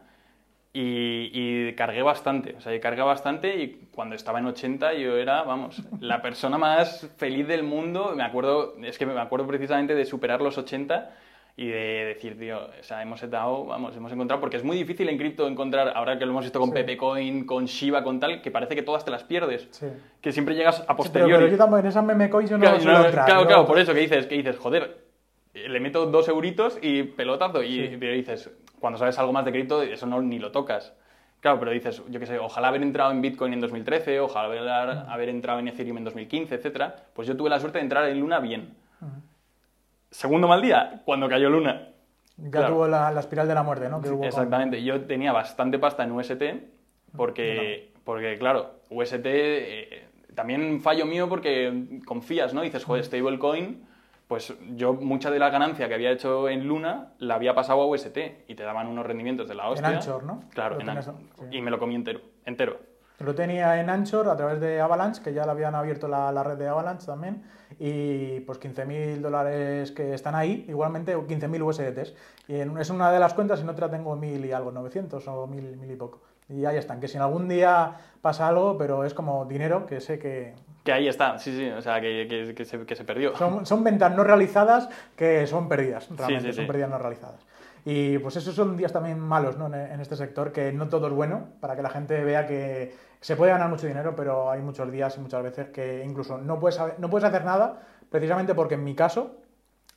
y, y cargué bastante, o sea, y cargué bastante y cuando estaba en 80 yo era, vamos, la persona más feliz del mundo, me acuerdo, es que me acuerdo precisamente de superar los 80 y de decir, tío, o sea, hemos estado, vamos, hemos encontrado, porque es muy difícil en cripto encontrar, ahora que lo hemos visto con Sí. Pepecoin, con Shiba, con tal, que parece que todas te las pierdes, Sí. que siempre llegas a Sí, pero, posteriori. pero yo también, en esas meme coins yo no Claro, no, entrar, claro, claro, por eso que dices, que dices, joder, le meto dos euritos y pelotazo. Y pero dices, cuando sabes algo más de cripto, eso no ni lo tocas. Claro, pero dices, yo qué sé, ojalá haber entrado en Bitcoin en 2013, ojalá haber, Mm. haber entrado en Ethereum en 2015, etcétera. Pues yo tuve la suerte de entrar en Luna bien. Mm. Segundo mal día, cuando cayó Luna. Ya Claro. tuvo la, la espiral de la muerte, ¿no? Que hubo con- Exactamente. Yo tenía bastante pasta en UST porque, porque claro, UST eh, también fallo mío porque confías, ¿no? Dices, joder, stablecoin, pues yo mucha de la ganancia que había hecho en Luna la había pasado a UST y te daban unos rendimientos de la hostia. Anchor, ¿no? Claro, en Anchor. sí. Y me lo comí entero. entero. Lo tenía en Anchor a través de Avalanche, que ya le habían abierto la, la red de Avalanche también, y pues 15.000 dólares que están ahí, igualmente 15.000 USDTs. Y en- es una de las cuentas en otra tengo 1.000 y algo, 900 o 1.000, 1.000 y poco. Y ahí están, que si en algún día pasa algo, pero es como dinero que sé que... Que ahí está, sí, sí, o sea, que, que- que se, que se perdió. Son, son ventas no realizadas que son perdidas, realmente, sí, son sí. pérdidas no realizadas. Y pues esos son días también malos ¿no? en, este sector, que no todo es bueno, para que la gente vea que se puede ganar mucho dinero, pero hay muchos días y muchas veces que incluso no puedes, no puedes hacer nada, precisamente porque en mi caso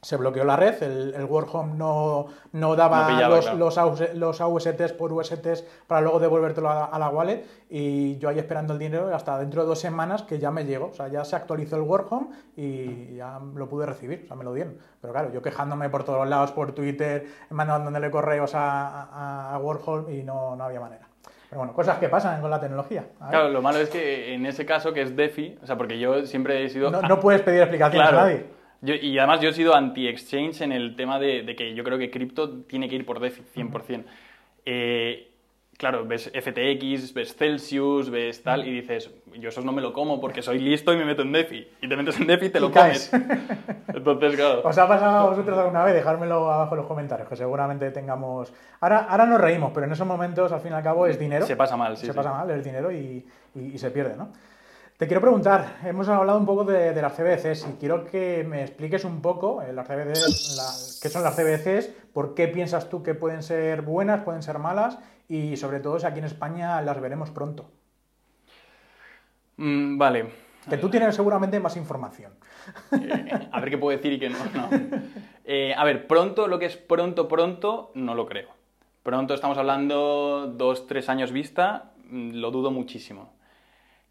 se bloqueó la red, el, el Workhome no, no daba No pillaba, los, claro. los, AUS los AUSTs por USTs para luego devolvértelo a, a la wallet y yo ahí esperando el dinero hasta dentro de dos semanas que ya me llegó, o sea, ya se actualizó el Workhome y ya lo pude recibir, o sea, me lo dieron. Pero claro, yo quejándome por todos lados, por Twitter, mandándole correos a, a, a Workhome y no, no había manera. Pero bueno, cosas que pasan con la tecnología. Claro, lo malo es que en ese caso, que es DeFi, o sea, porque yo siempre he sido... No, no puedes pedir explicaciones Claro. a nadie. Yo- y además yo he sido anti-exchange en el tema de, de que yo creo que cripto tiene que ir por DeFi, 100%. Eh, claro, ves FTX, ves Celsius, ves tal, y dices, yo esos no me lo como porque soy listo y me meto en DeFi. Y te metes en DeFi y te lo Y comes. Entonces, claro. ¿Os ha pasado a vosotros alguna vez? Dejármelo abajo en los comentarios, que seguramente tengamos... Ahora, ahora nos reímos, pero en esos momentos, al fin y al cabo, es dinero. Se pasa mal, sí, Se sí. pasa mal, es dinero y, y- y se pierde, ¿no? Te quiero preguntar, hemos hablado un poco de, de las CBDCs y quiero que me expliques un poco eh, las CBDCs, la- qué son las CBDCs, por qué piensas tú que pueden ser buenas, pueden ser malas y sobre todo si aquí en España las veremos pronto. Mm, vale. Que tú tienes seguramente más información. Eh, a ver qué puedo decir y qué no. no. Eh, a ver, pronto, lo que es pronto, pronto, no lo creo. Pronto estamos hablando dos, tres años vista, mm, lo dudo muchísimo.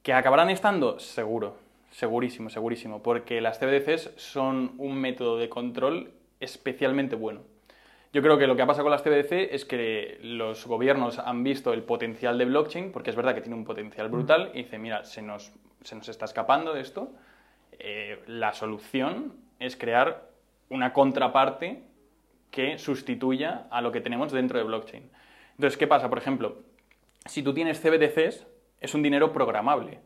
¿Que acabarán estando? Seguro, segurísimo, segurísimo, porque las CBDCs son un método de control especialmente bueno. Yo creo que lo que ha pasado con las CBDC es que los gobiernos han visto el potencial de blockchain, porque es verdad que tiene un potencial brutal, y dicen, mira, se nos, se nos está escapando esto, eh, la solución es crear una contraparte que sustituya a lo que tenemos dentro de blockchain. Entonces, ¿qué pasa? Por ejemplo, si tú tienes CBDCs, es un dinero programable.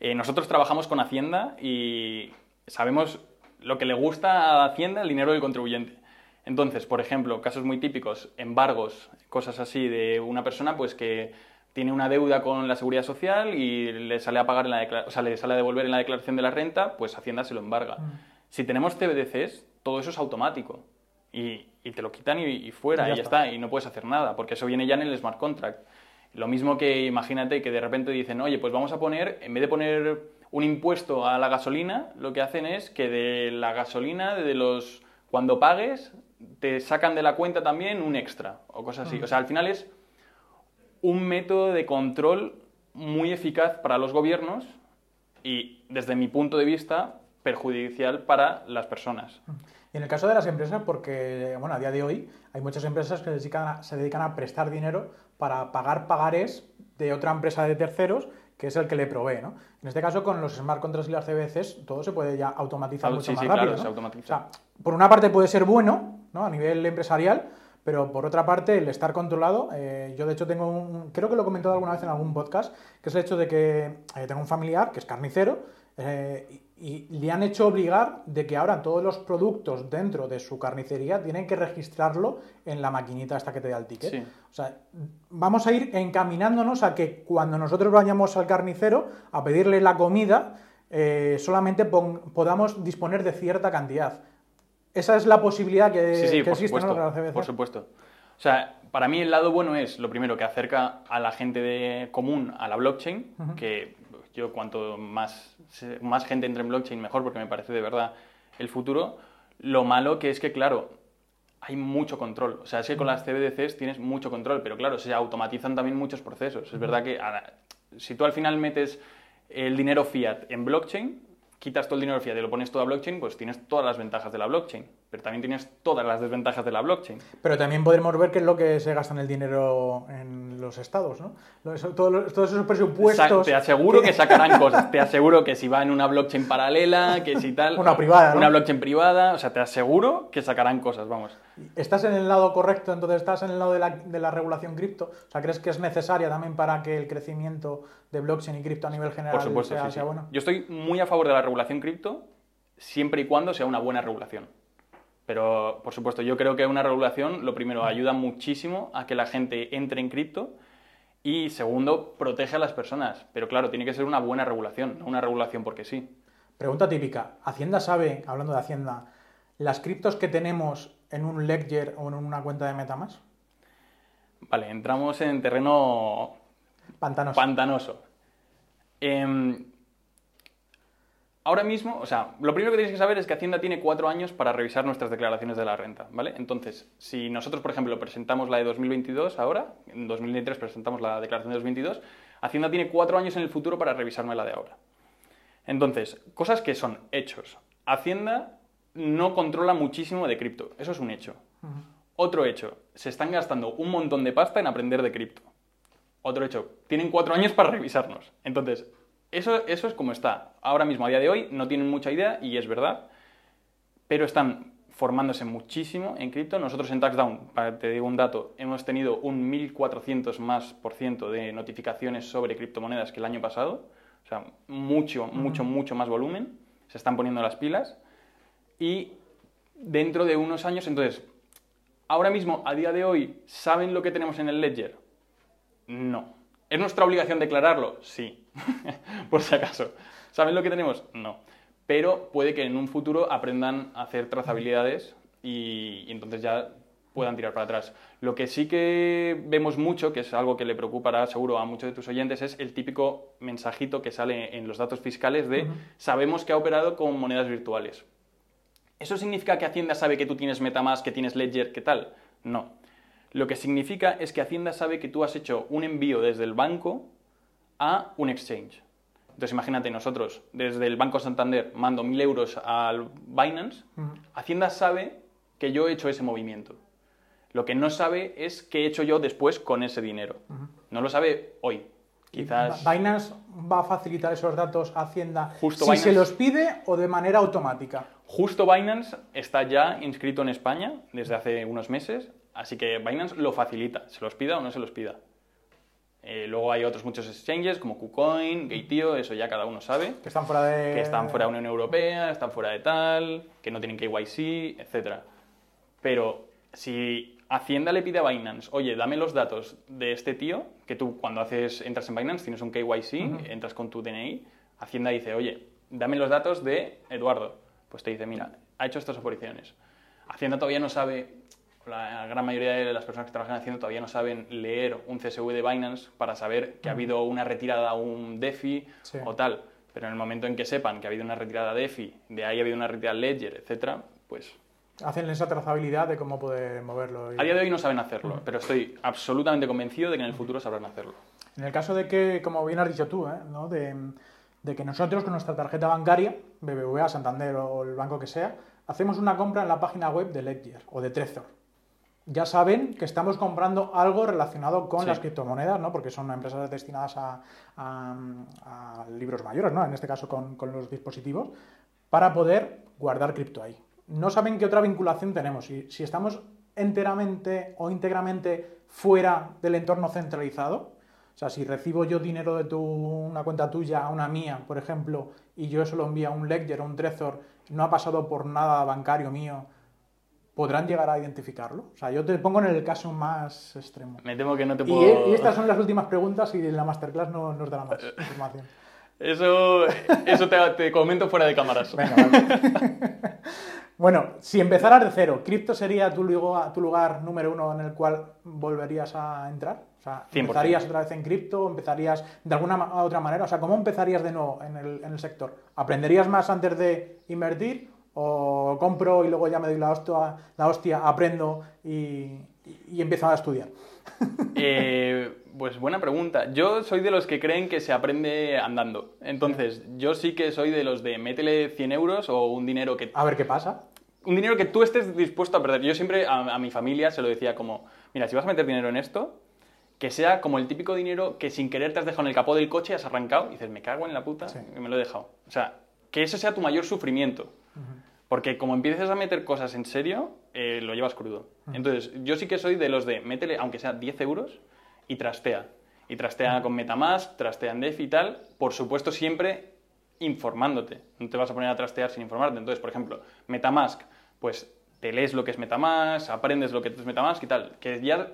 Eh, nosotros trabajamos con Hacienda y sabemos lo que le gusta a Hacienda el dinero del contribuyente. Entonces, por ejemplo, casos muy típicos, embargos, cosas así de una persona pues que tiene una deuda con la seguridad social y le sale a pagar en la o sea, le sale a devolver en la declaración de la renta, pues Hacienda se lo embarga. Mm. Si tenemos CBDCs, todo eso es automático y, te lo quitan y, fuera y ya, está. y no puedes hacer nada porque eso viene ya en el smart contract. Lo mismo que imagínate que de repente dicen, oye, pues vamos a poner, en vez de poner un impuesto a la gasolina, lo que hacen es que de la gasolina, de los cuando pagues, te sacan de la cuenta también un extra o cosas así. O sea, al final es un método de control muy eficaz para los gobiernos y, desde mi punto de vista, perjudicial para las personas. Y en el caso de las empresas, porque bueno, a día de hoy hay muchas empresas que se dedican a, se dedican a prestar dinero para pagar pagares de otra empresa de terceros que es el que le provee, ¿no? En este caso, con los smart contracts y las CBCs, todo se puede ya automatizar mucho más rápido. O sea, por una parte puede ser bueno, ¿no? A nivel empresarial, pero por otra parte, el estar controlado, eh, yo de hecho tengo un, creo que lo he comentado alguna vez en algún podcast, que es el hecho de que eh, tengo un familiar que es carnicero eh, y, le han hecho obligar de que ahora todos los productos dentro de su carnicería tienen que registrarlo en la maquinita hasta que te da el ticket. O sea, vamos a ir encaminándonos a que cuando nosotros vayamos al carnicero a pedirle la comida, solamente podamos disponer de cierta cantidad. Esa es la posibilidad que, sí, sí, por supuesto, Por supuesto. O sea, para mí el lado bueno es, lo primero, que acerca a la gente de común a la blockchain, que yo cuanto más, más gente entre en blockchain mejor, porque me parece de verdad el futuro. Lo malo que es que, claro, hay mucho control. O sea, es que con las CBDCs tienes mucho control, pero claro, se automatizan también muchos procesos. Es verdad que si tú al final metes el dinero fiat en blockchain, quitas todo el dinero fiat y lo pones todo a blockchain, pues tienes todas las ventajas de la blockchain, pero también tienes todas las desventajas de la blockchain. Pero también podremos ver qué es lo que se gasta en el dinero en los estados, ¿no? Todos, esos presupuestos... Te aseguro que... sacarán cosas, te aseguro que si va en una blockchain paralela, que si tal... una privada, Una blockchain privada, o sea, te aseguro que sacarán cosas, vamos. ¿Estás en el lado correcto, entonces estás en el lado de la, de la regulación cripto? O sea, ¿crees que es necesaria también para que el crecimiento de blockchain y cripto a nivel general sea, bueno? Yo estoy muy a favor de la regulación cripto siempre y cuando sea una buena regulación. Pero, por supuesto, yo creo que una regulación, lo primero, ayuda muchísimo a que la gente entre en cripto y, segundo, protege a las personas. Pero, claro, tiene que ser una buena regulación, no una regulación porque sí. Pregunta típica. ¿Hacienda sabe, hablando de Hacienda, las criptos que tenemos en un ledger o en una cuenta de Metamask? Vale, entramos en terreno Pantanoso. Pantanoso. Em, ahora mismo, o sea, lo primero que tienes que saber es que Hacienda tiene cuatro años para revisar nuestras declaraciones de la renta, ¿vale? Entonces, si nosotros, por ejemplo, presentamos la de 2022 ahora, en 2023 presentamos la declaración de 2022, Hacienda tiene cuatro años en el futuro para revisarme la de ahora. Entonces, cosas que son hechos. Hacienda no controla muchísimo de cripto, eso es un hecho. Otro hecho, se están gastando un montón de pasta en aprender de cripto. Otro hecho, tienen cuatro años para revisarnos. Entonces, eso, eso es como está. Ahora mismo, a día de hoy, no tienen mucha idea y es verdad, pero están formándose muchísimo en cripto. Nosotros en TaxDown, para te digo un dato, hemos tenido un 1400 más por ciento de notificaciones sobre criptomonedas que el año pasado. O sea, mucho, mucho, mucho más volumen. Se están poniendo las pilas. Y dentro de unos años, entonces, ahora mismo, a día de hoy, ¿saben lo que tenemos en el ledger? No. ¿Es nuestra obligación declararlo? Sí, por si acaso. ¿Saben lo que tenemos? No. Pero puede que en un futuro aprendan a hacer trazabilidades y, entonces ya puedan tirar para atrás. Lo que sí que vemos mucho, que es algo que le preocupará seguro a muchos de tus oyentes, es el típico mensajito que sale en los datos fiscales de sabemos que ha operado con monedas virtuales. ¿Eso significa que Hacienda sabe que tú tienes Metamask, que tienes Ledger, qué tal? No. Lo que significa es que Hacienda sabe que tú has hecho un envío desde el banco a un exchange. Entonces imagínate, nosotros desde el Banco Santander mando mil euros al Binance, Hacienda sabe que yo he hecho ese movimiento. Lo que no sabe es qué he hecho yo después con ese dinero. No lo sabe hoy. Quizás... Binance va a facilitar esos datos a Hacienda Justo si Binance- se los pide o de manera automática. Justo Binance está ya inscrito en España desde hace unos meses, así que Binance lo facilita, se los pida o no se los pida. Eh, luego hay otros muchos exchanges como KuCoin, Gateio, eso ya cada uno sabe, Que están fuera de. que están fuera de Unión Europea, están fuera de tal, que no tienen KYC, etc. Pero si Hacienda le pide a Binance, oye, dame los datos de este tío, que tú cuando haces, entras en Binance, tienes un KYC, entras con tu DNI, Hacienda dice, oye, dame los datos de Eduardo. Pues te dice, mira, ha hecho estas operaciones. Hacienda todavía no sabe, la gran mayoría de las personas que trabajan en Hacienda todavía no saben leer un CSV de Binance para saber que ha habido una retirada a un DeFi Sí. o tal. Pero en el momento en que sepan que ha habido una retirada DeFi, de ahí ha habido una retirada Ledger, etcétera, pues Hacen esa trazabilidad de cómo poder moverlo. y- a día de hoy no saben hacerlo, pero estoy absolutamente convencido de que en el futuro sabrán hacerlo. En el caso de que, como bien has dicho tú, ¿eh? ¿no? de, de que nosotros con nuestra tarjeta bancaria, BBVA, Santander o el banco que sea, hacemos una compra en la página web de Ledger o de Trezor. Ya saben que estamos comprando algo relacionado con Sí. las criptomonedas, ¿no? porque son empresas destinadas a, a- a libros mayores, ¿no? en este caso con, con los dispositivos, para poder guardar cripto ahí. No saben qué otra vinculación tenemos. Si, si estamos enteramente o íntegramente fuera del entorno centralizado, o sea, si recibo yo dinero de tu, una cuenta tuya a una mía, por ejemplo, y yo eso lo envío a un Ledger o un Trezor, no ha pasado por nada bancario mío, ¿podrán llegar a identificarlo? O sea, yo te pongo en el caso más extremo. Me temo que no te puedo... y estas son las últimas preguntas y en la masterclass no nos dará más información. Eso, eso te, te comento fuera de cámaras. Venga, vale. bueno, si empezaras de cero, ¿cripto sería tu lugar, tu lugar número uno en el cual volverías a entrar? O sea, 100%. ¿empezarías otra vez en cripto? ¿Empezarías de alguna otra manera? O sea, ¿cómo empezarías de nuevo en el, en el sector? ¿Aprenderías más antes de invertir? ¿O compro y luego ya me doy la hostia, la hostia aprendo y, y- y empiezo a estudiar? Eh, pues buena pregunta. Yo soy de los que creen que se aprende andando. Entonces, yo sí que soy de los de métele 100 euros o un dinero que A ver qué pasa. un dinero que tú estés dispuesto a perder. Yo siempre a, a mi familia se lo decía como, mira, si vas a meter dinero en esto, que sea como el típico dinero que sin querer te has dejado en el capó del coche, has arrancado y dices, me cago en la puta Sí. y me lo he dejado. O sea, que eso sea tu mayor sufrimiento. Porque como empieces a meter cosas en serio, eh, lo llevas crudo. Entonces, yo sí que soy de los de, métele, aunque sea 10 euros, y trastea. Y trastea con Metamask, trastea en DeFi y tal. Por supuesto, siempre informándote. No te vas a poner a trastear sin informarte. Entonces, por ejemplo, Metamask, pues te lees lo que es Metamask, aprendes lo que es Metamask y tal. Que ya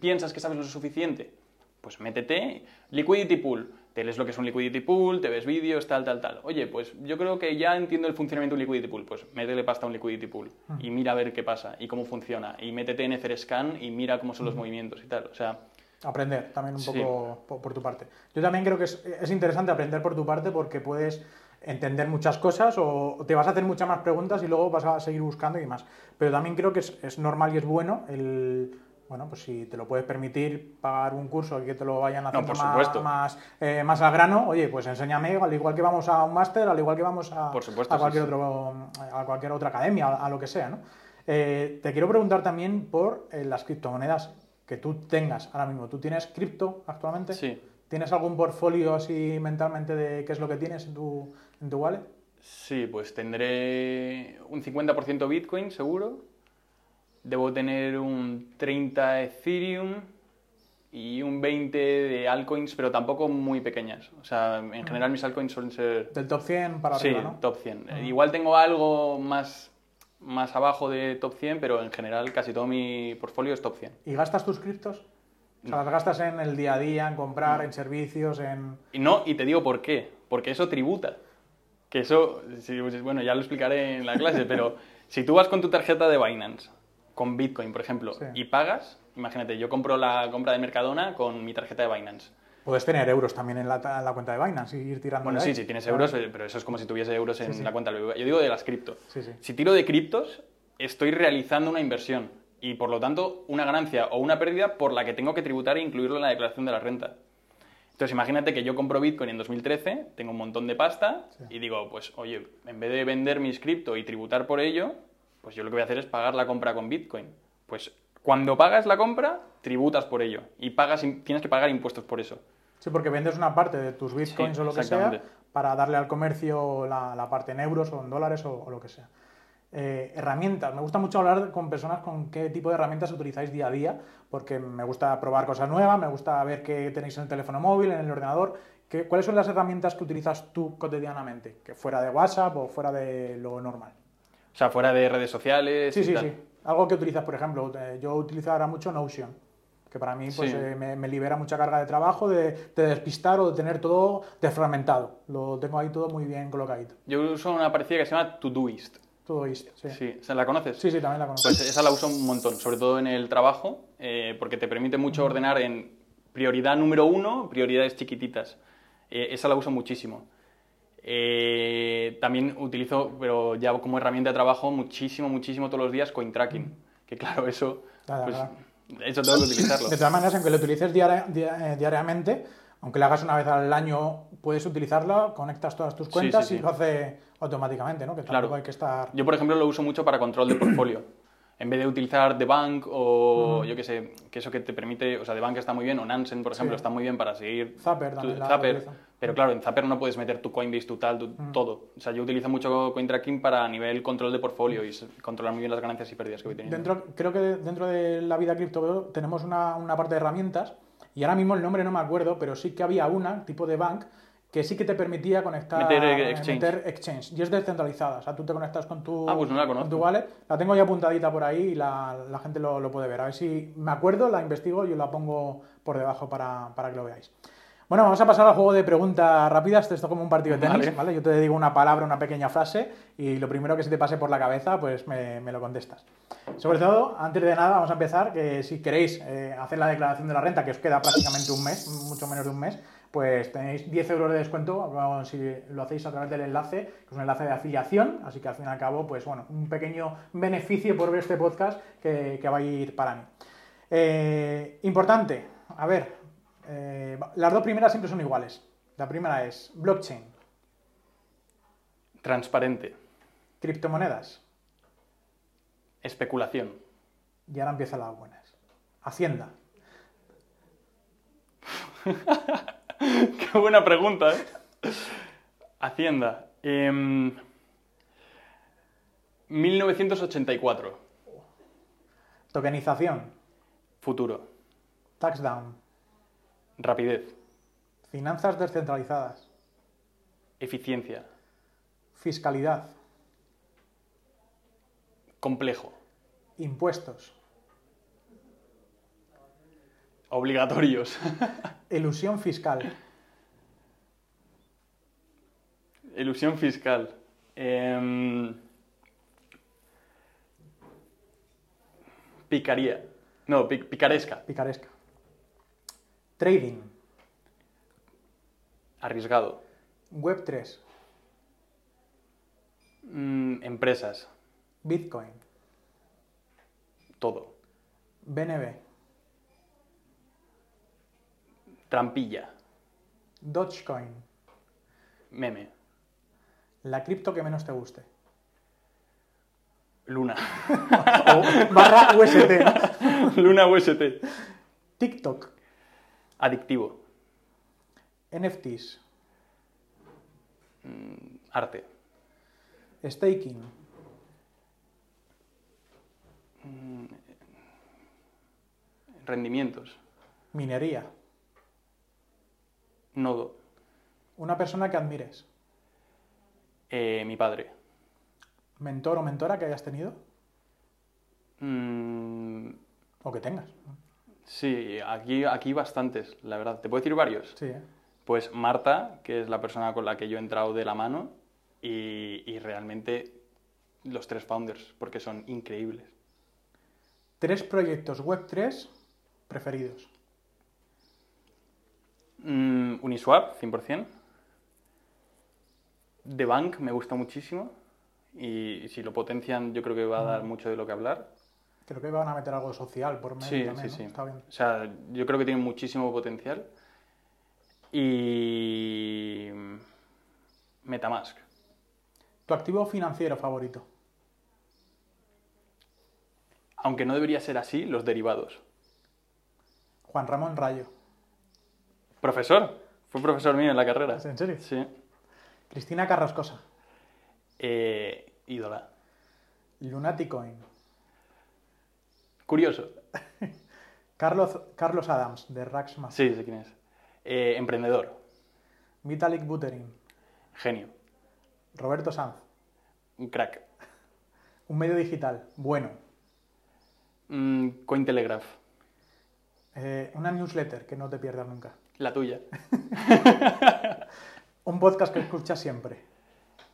piensas que sabes lo suficiente, pues métete. Liquidity Pool, te lees lo que es un Liquidity Pool, te ves vídeos, tal, tal, tal. Oye, pues yo creo que ya entiendo el funcionamiento de un Liquidity Pool. Pues métele pasta a un Liquidity Pool y mira a ver qué pasa y cómo funciona. Y métete en Etherscan y mira cómo son los movimientos y tal. O sea, Aprender también un Sí. poco por, por tu parte. Yo también creo que es, es interesante aprender por tu parte porque puedes entender muchas cosas o te vas a hacer muchas más preguntas y luego vas a seguir buscando y más. Pero también creo que es, es normal y es bueno el... Bueno, pues si te lo puedes permitir pagar un curso y que te lo vayan haciendo por más, más, eh, más grano, oye, pues enséñame, al igual que vamos a un máster, al igual que vamos a, Por supuesto, a sí, cualquier sí. otro a cualquier otra academia, a, a lo que sea, ¿no? Eh, te quiero preguntar también por eh, las criptomonedas que tú tengas ahora mismo. ¿Tú tienes cripto actualmente? Sí. ¿Tienes algún portfolio así mentalmente de qué es lo que tienes en tu, en tu wallet? Sí, pues tendré un 50% Bitcoin seguro. Debo tener un 30 Ethereum y un 20 de altcoins, pero tampoco muy pequeñas. O sea, en general mis altcoins suelen ser... Del top 100 para Sí, arriba, ¿no? top 100. Eh, Igual tengo algo más, más abajo de top 100, pero en general casi todo mi portfolio es top 100. ¿Y gastas tus criptos? O sea, las gastas en el día a día, en comprar, en servicios, en... Y no, y te digo por qué. Porque eso tributa. Que eso, sí, bueno, ya lo explicaré en la clase, pero si tú vas con tu tarjeta de Binance, con Bitcoin, por ejemplo, Sí. y pagas, imagínate, yo compro la compra de Mercadona con mi tarjeta de Binance. Puedes tener euros también en la, en la cuenta de Binance y ir tirando Bueno, sí, si tienes Claro. euros, eh, pero eso es como si tuviese euros en sí. la cuenta. Yo digo de las cripto. Sí, sí. Si tiro de criptos, estoy realizando una inversión y por lo tanto una ganancia o una pérdida por la que tengo que tributar e incluirlo en la declaración de la renta. Entonces imagínate que yo compro Bitcoin en 2013, tengo un montón de pasta y digo, pues oye, en vez de vender mis cripto y tributar por ello, pues yo lo que voy a hacer es pagar la compra con Bitcoin. Pues cuando pagas la compra, tributas por ello y pagas, tienes que pagar impuestos por eso. Sí, porque vendes una parte de tus bitcoins Sí, o lo que sea para darle al comercio la, la parte en euros o en dólares o, o lo que sea. Eh, herramientas. Me gusta mucho hablar con personas con qué tipo de herramientas utilizáis día a día, porque me gusta probar cosas nuevas, me gusta ver qué tenéis en el teléfono móvil, en el ordenador. ¿Qué- ¿Cuáles son las herramientas que utilizas tú cotidianamente? Que fuera de WhatsApp o fuera de lo normal. O sea, fuera de redes sociales. Sí, y sí, tal. sí. Algo que utilizas, por ejemplo, eh, yo utilizo ahora mucho Notion, que para mí pues, Sí. eh, me, me libera mucha carga de trabajo, de, de despistar o de tener todo desfragmentado. Lo tengo ahí todo muy bien colocadito. Yo uso una parecida que se llama Todoist. Todo esto, sí. Sí, Sí, ¿se la conoces? sí, también la conozco. Pues esa la uso un montón, sobre todo en el trabajo, eh, porque te permite mucho ordenar en prioridad número uno, prioridades chiquititas. Eh, esa la uso muchísimo. Eh, también utilizo, pero ya como herramienta de trabajo, muchísimo, muchísimo todos los días CoinTracking. Que claro, eso, Claro, pues, claro. eso tengo que utilizarlo. De todas maneras, aunque lo utilices eh, diariamente, aunque lo hagas una vez al año, puedes utilizarla, conectas todas tus Sí, cuentas sí, y lo hace automáticamente, ¿no? Que tampoco Claro. hay que estar... Yo, por ejemplo, lo uso mucho para control de portfolio. En vez de utilizar The Bank o yo qué sé, que eso que te permite, o sea, The Bank está muy bien, o Nansen, por ejemplo, Sí. está muy bien para seguir Zapper tu- también la Zapper, pero claro, en Zapper no puedes meter tu Coinbase, tu tal, tu- todo. O sea, yo utilizo mucho CoinTracking para nivel control de portfolio y controlar muy bien las ganancias y pérdidas que voy teniendo. Dentro, creo que dentro de la vida cripto tenemos una, una parte de herramientas y ahora mismo el nombre no me acuerdo, pero sí que había una, tipo de bank, que sí que te permitía conectar Meter, eh, exchange. meter exchange. Y es descentralizada. O sea, tú te conectas con tu, Ah, pues no la con conozco. tu wallet. La tengo ya apuntadita por ahí y la, la gente lo, lo puede ver. A ver si me acuerdo, la investigo y la pongo por debajo para, para que lo veáis. Bueno, vamos a pasar al juego de preguntas rápidas. Esto es como un partido de tenis, Vale. ¿vale? Yo te digo una palabra, una pequeña frase y lo primero que se te pase por la cabeza, pues me, me lo contestas. Sobre todo, antes de nada, vamos a empezar, que si queréis eh, hacer la declaración de la renta, que os queda prácticamente un mes, mucho menos de un mes, pues tenéis 10 euros de descuento si lo hacéis a través del enlace, que es un enlace de afiliación, así que al fin y al cabo, pues bueno, un pequeño beneficio por ver este podcast que, que va a ir para mí. Eh, importante, a ver, eh, las dos primeras siempre son iguales. La primera es blockchain, Transparente, criptomonedas, especulación, y ahora empiezan las buenas. Hacienda, Qué buena pregunta, ¿eh? Hacienda. Em, 1984. tokenización, Futuro. taxdown, Rapidez. finanzas descentralizadas, Eficiencia. fiscalidad, Complejo. impuestos, Obligatorios. elusión fiscal, Ilusión fiscal. Em, picaría. No, pi- picaresca. picaresca, trading, Arriesgado. web 3, Mm, empresas. bitcoin, Todo. BNB, Trampilla. Dogecoin, Meme. la cripto que menos te guste. Luna. O barra UST. Luna UST. TikTok, Adictivo. NFTs, Arte. staking, Rendimientos. minería, Nodo. una persona que admires, Eh, mi padre. mentor o mentora que hayas tenido Mm, o que tengas. sí, aquí, aquí bastantes, la verdad. ¿Te puedo decir varios? Sí, ¿eh? Pues Marta, que es la persona con la que yo he entrado de la mano, y, y realmente los tres founders, porque son increíbles. Tres proyectos web 3 preferidos. Mm, Uniswap, 100%. The Bank me gusta muchísimo. Y si lo potencian, yo creo que va a dar mucho de lo que hablar. Creo que van a meter algo social por medio Sí, también, sí, ¿no? sí. Está bien. O sea, yo creo que tiene muchísimo potencial. Y. Metamask. Tu activo financiero favorito. Aunque no debería ser así, los derivados. Juan Ramón Rayo. Profesor. Fue profesor mío en la carrera. ¿En serio? Sí. Cristina Carrascosa. Eh, ídola. Lunaticoin. Curioso. Carlos, Carlos Adams, de Rax Massive. Sí, sé quién es. Eh, emprendedor. Vitalik Buterin. Genio. Roberto Sanz. Un crack. Un medio digital. Bueno. Mm, Cointelegraph. Eh, una newsletter que no te pierdas nunca. La tuya. Un podcast que escuchas siempre.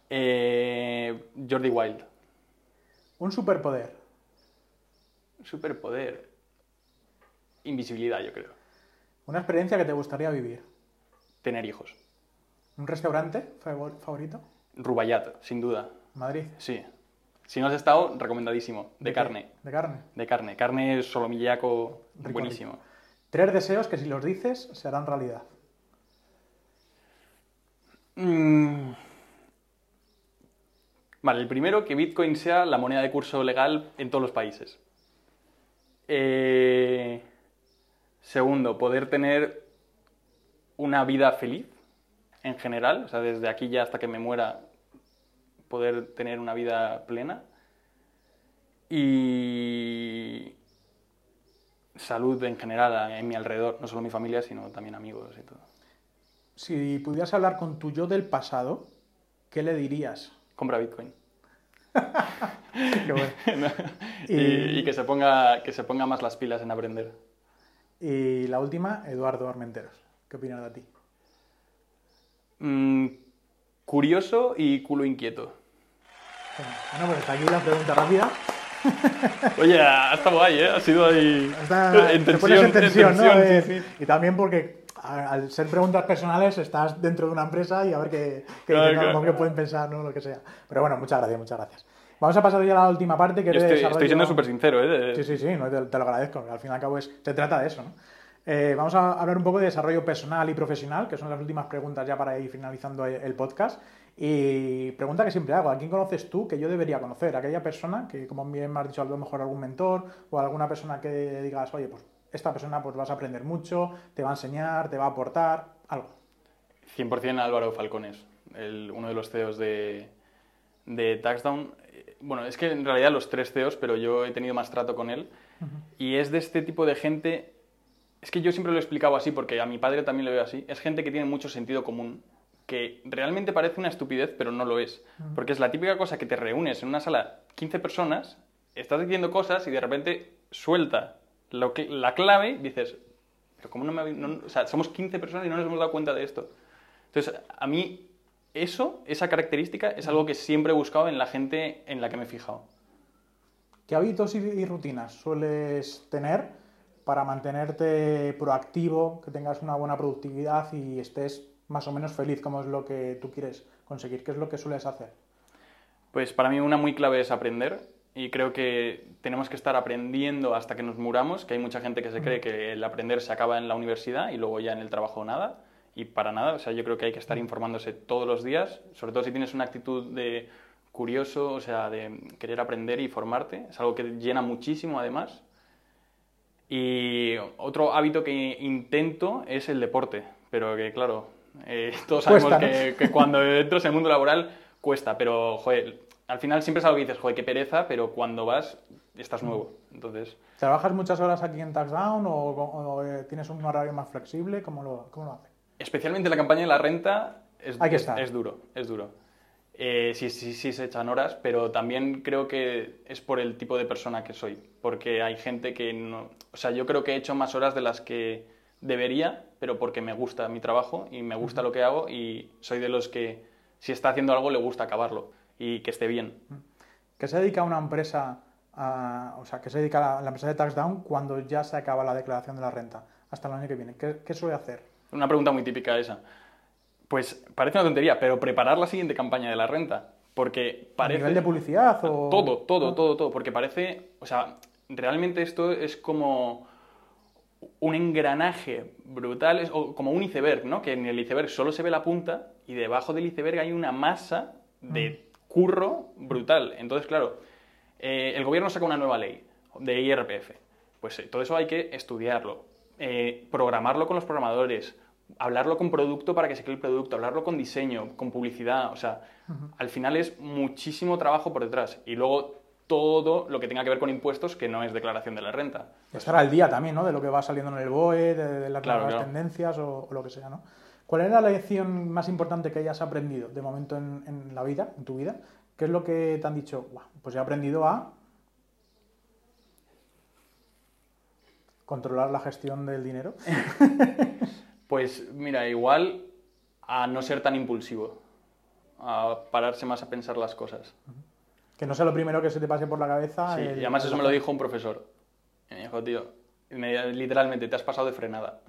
Eh, Jordi Wild. Un superpoder. Superpoder. Invisibilidad, yo creo. Una experiencia que te gustaría vivir. Tener hijos. Un restaurante favor- favorito. Rubayat, sin duda. Madrid. Sí. Si no has estado, recomendadísimo. De, carne. De carne. De carne. Carne solomillaco, Rico, buenísimo. Tres deseos que si los dices se harán realidad. Mm. Vale, el primero, que Bitcoin sea la moneda de curso legal en todos los países. Eh, Segundo, poder tener una vida feliz en general, o sea, desde aquí ya hasta que me muera, poder tener una vida plena. Y salud en general en mi alrededor, no solo mi familia, sino también amigos y todo. Si pudieras hablar con tu yo del pasado, ¿qué le dirías? Compra Bitcoin. Qué bueno. y, Y- y que, se ponga, que se ponga más las pilas en aprender. Y la última, Eduardo Armenteros. ¿Qué opinas de ti? Mm, curioso y culo inquieto. Bueno, pues hasta aquí la pregunta rápida. Oye, ha estado guay, ¿eh? Ha sido ahí... Está- en te tensión, pones en tensión, ¿no? tensión, Eh, sí, sí. Y también porque al ser preguntas personales estás dentro de una empresa y a ver qué, qué, Claro, dicen, claro. qué pueden pensar, ¿no? Lo que sea. Pero bueno, muchas gracias, muchas gracias. Vamos a pasar ya a la última parte que Yo estoy, desarrollo- estoy siendo súper sincero, ¿eh? De- Sí, sí, sí, no, te, te lo agradezco. Al fin y al cabo es, se trata de eso, ¿no? Eh, vamos a hablar un poco de desarrollo personal y profesional, que son las últimas preguntas ya para ir finalizando el podcast. Y pregunta que siempre hago, ¿a quién conoces tú que yo debería conocer? Aquella persona que, como bien me has dicho, a lo mejor algún mentor o alguna persona que digas, oye, pues esta persona pues vas a aprender mucho, te va a enseñar, te va a aportar, algo. 100% Álvaro Falcones, el- uno de los CEOs de, de Taxdown. Eh, Bueno, es que en realidad los tres CEOs, pero yo he tenido más trato con él. Y es de este tipo de gente. Es que yo siempre lo he explicado así, porque a mi padre también lo veo así. Es gente que tiene mucho sentido común, que realmente parece una estupidez, pero no lo es. Porque es la típica cosa que te reúnes en una sala 15 personas, estás diciendo cosas y de repente suelta lo que, la clave y dices, pero ¿cómo no me no- o sea, somos 15 personas y no nos hemos dado cuenta de esto. Entonces, a mí eso, esa característica, es algo que siempre he buscado en la gente en la que me he fijado. ¿Qué hábitos y, y rutinas sueles tener para mantenerte proactivo, que tengas una buena productividad y estés más o menos feliz, como es lo que tú quieres conseguir? ¿Qué es lo que sueles hacer? Pues para mí una muy clave es aprender y creo que tenemos que estar aprendiendo hasta que nos muramos, que hay mucha gente que se cree que el aprender se acaba en la universidad y luego ya en el trabajo nada y para nada, o sea, yo creo que hay que estar informándose todos los días, sobre todo si tienes una actitud de curioso, o sea, de querer aprender y formarte, es algo que llena muchísimo además. Y otro hábito que intento es el deporte, pero que claro, eh, todos sabemos Cuesta, ¿no? que, cuando entras en el mundo laboral cuesta, pero joder, al final siempre es algo que dices, joder, qué pereza, pero cuando vas estás nuevo. Entonces, ¿Trabajas muchas horas aquí en TaxDown o, o, eh, tienes un horario más flexible? ¿Cómo lo, cómo lo haces? especialmente la campaña de la renta es, es- es duro, es duro. Eh, sí, sí, sí se echan horas, pero también creo que es por el tipo de persona que soy, porque hay gente que no... O sea, yo creo que he hecho más horas de las que debería, pero porque me gusta mi trabajo y me gusta lo que hago y soy de los que si está haciendo algo le gusta acabarlo y que esté bien. ¿Qué se dedica una empresa, a- o sea, qué se dedica la, la empresa de TaxDown cuando ya se acaba la declaración de la renta? Hasta el año que viene. ¿Qué, qué suele hacer? Una pregunta muy típica esa. Pues parece una tontería, pero preparar la siguiente campaña de la renta, porque ¿A parece... nivel de publicidad o...? Todo, todo, Ah. todo, todo, porque parece, o sea, realmente esto es como un engranaje brutal, es- o como un iceberg, ¿no? Que en el iceberg solo se ve la punta y debajo del iceberg hay una masa de curro brutal. Entonces, claro, eh, el gobierno saca una nueva ley de IRPF. Pues eh, todo eso hay que estudiarlo, eh, programarlo con los programadores, hablarlo con producto para que se cree el producto, hablarlo con diseño, con publicidad, o sea, al final es muchísimo trabajo por detrás. Y luego todo lo que tenga que ver con impuestos que no es declaración de la renta. Estar al día también, ¿no? De lo que va saliendo en el BOE, de, las nuevas tendencias o, lo que sea, ¿no? ¿Cuál es la lección más importante que hayas aprendido de momento en, la vida, en tu vida? ¿Qué es lo que te han dicho? pues he aprendido a controlar la gestión del dinero. pues mira, igual a no ser tan impulsivo, a pararse más a pensar las cosas. Que no sea lo primero que se te pase por la cabeza. Sí, y además eso me lo dijo un profesor. me dijo, tío, literalmente te has pasado de frenada.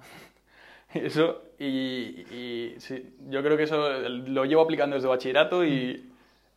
eso, y, sí, yo creo que eso lo llevo aplicando desde bachillerato y,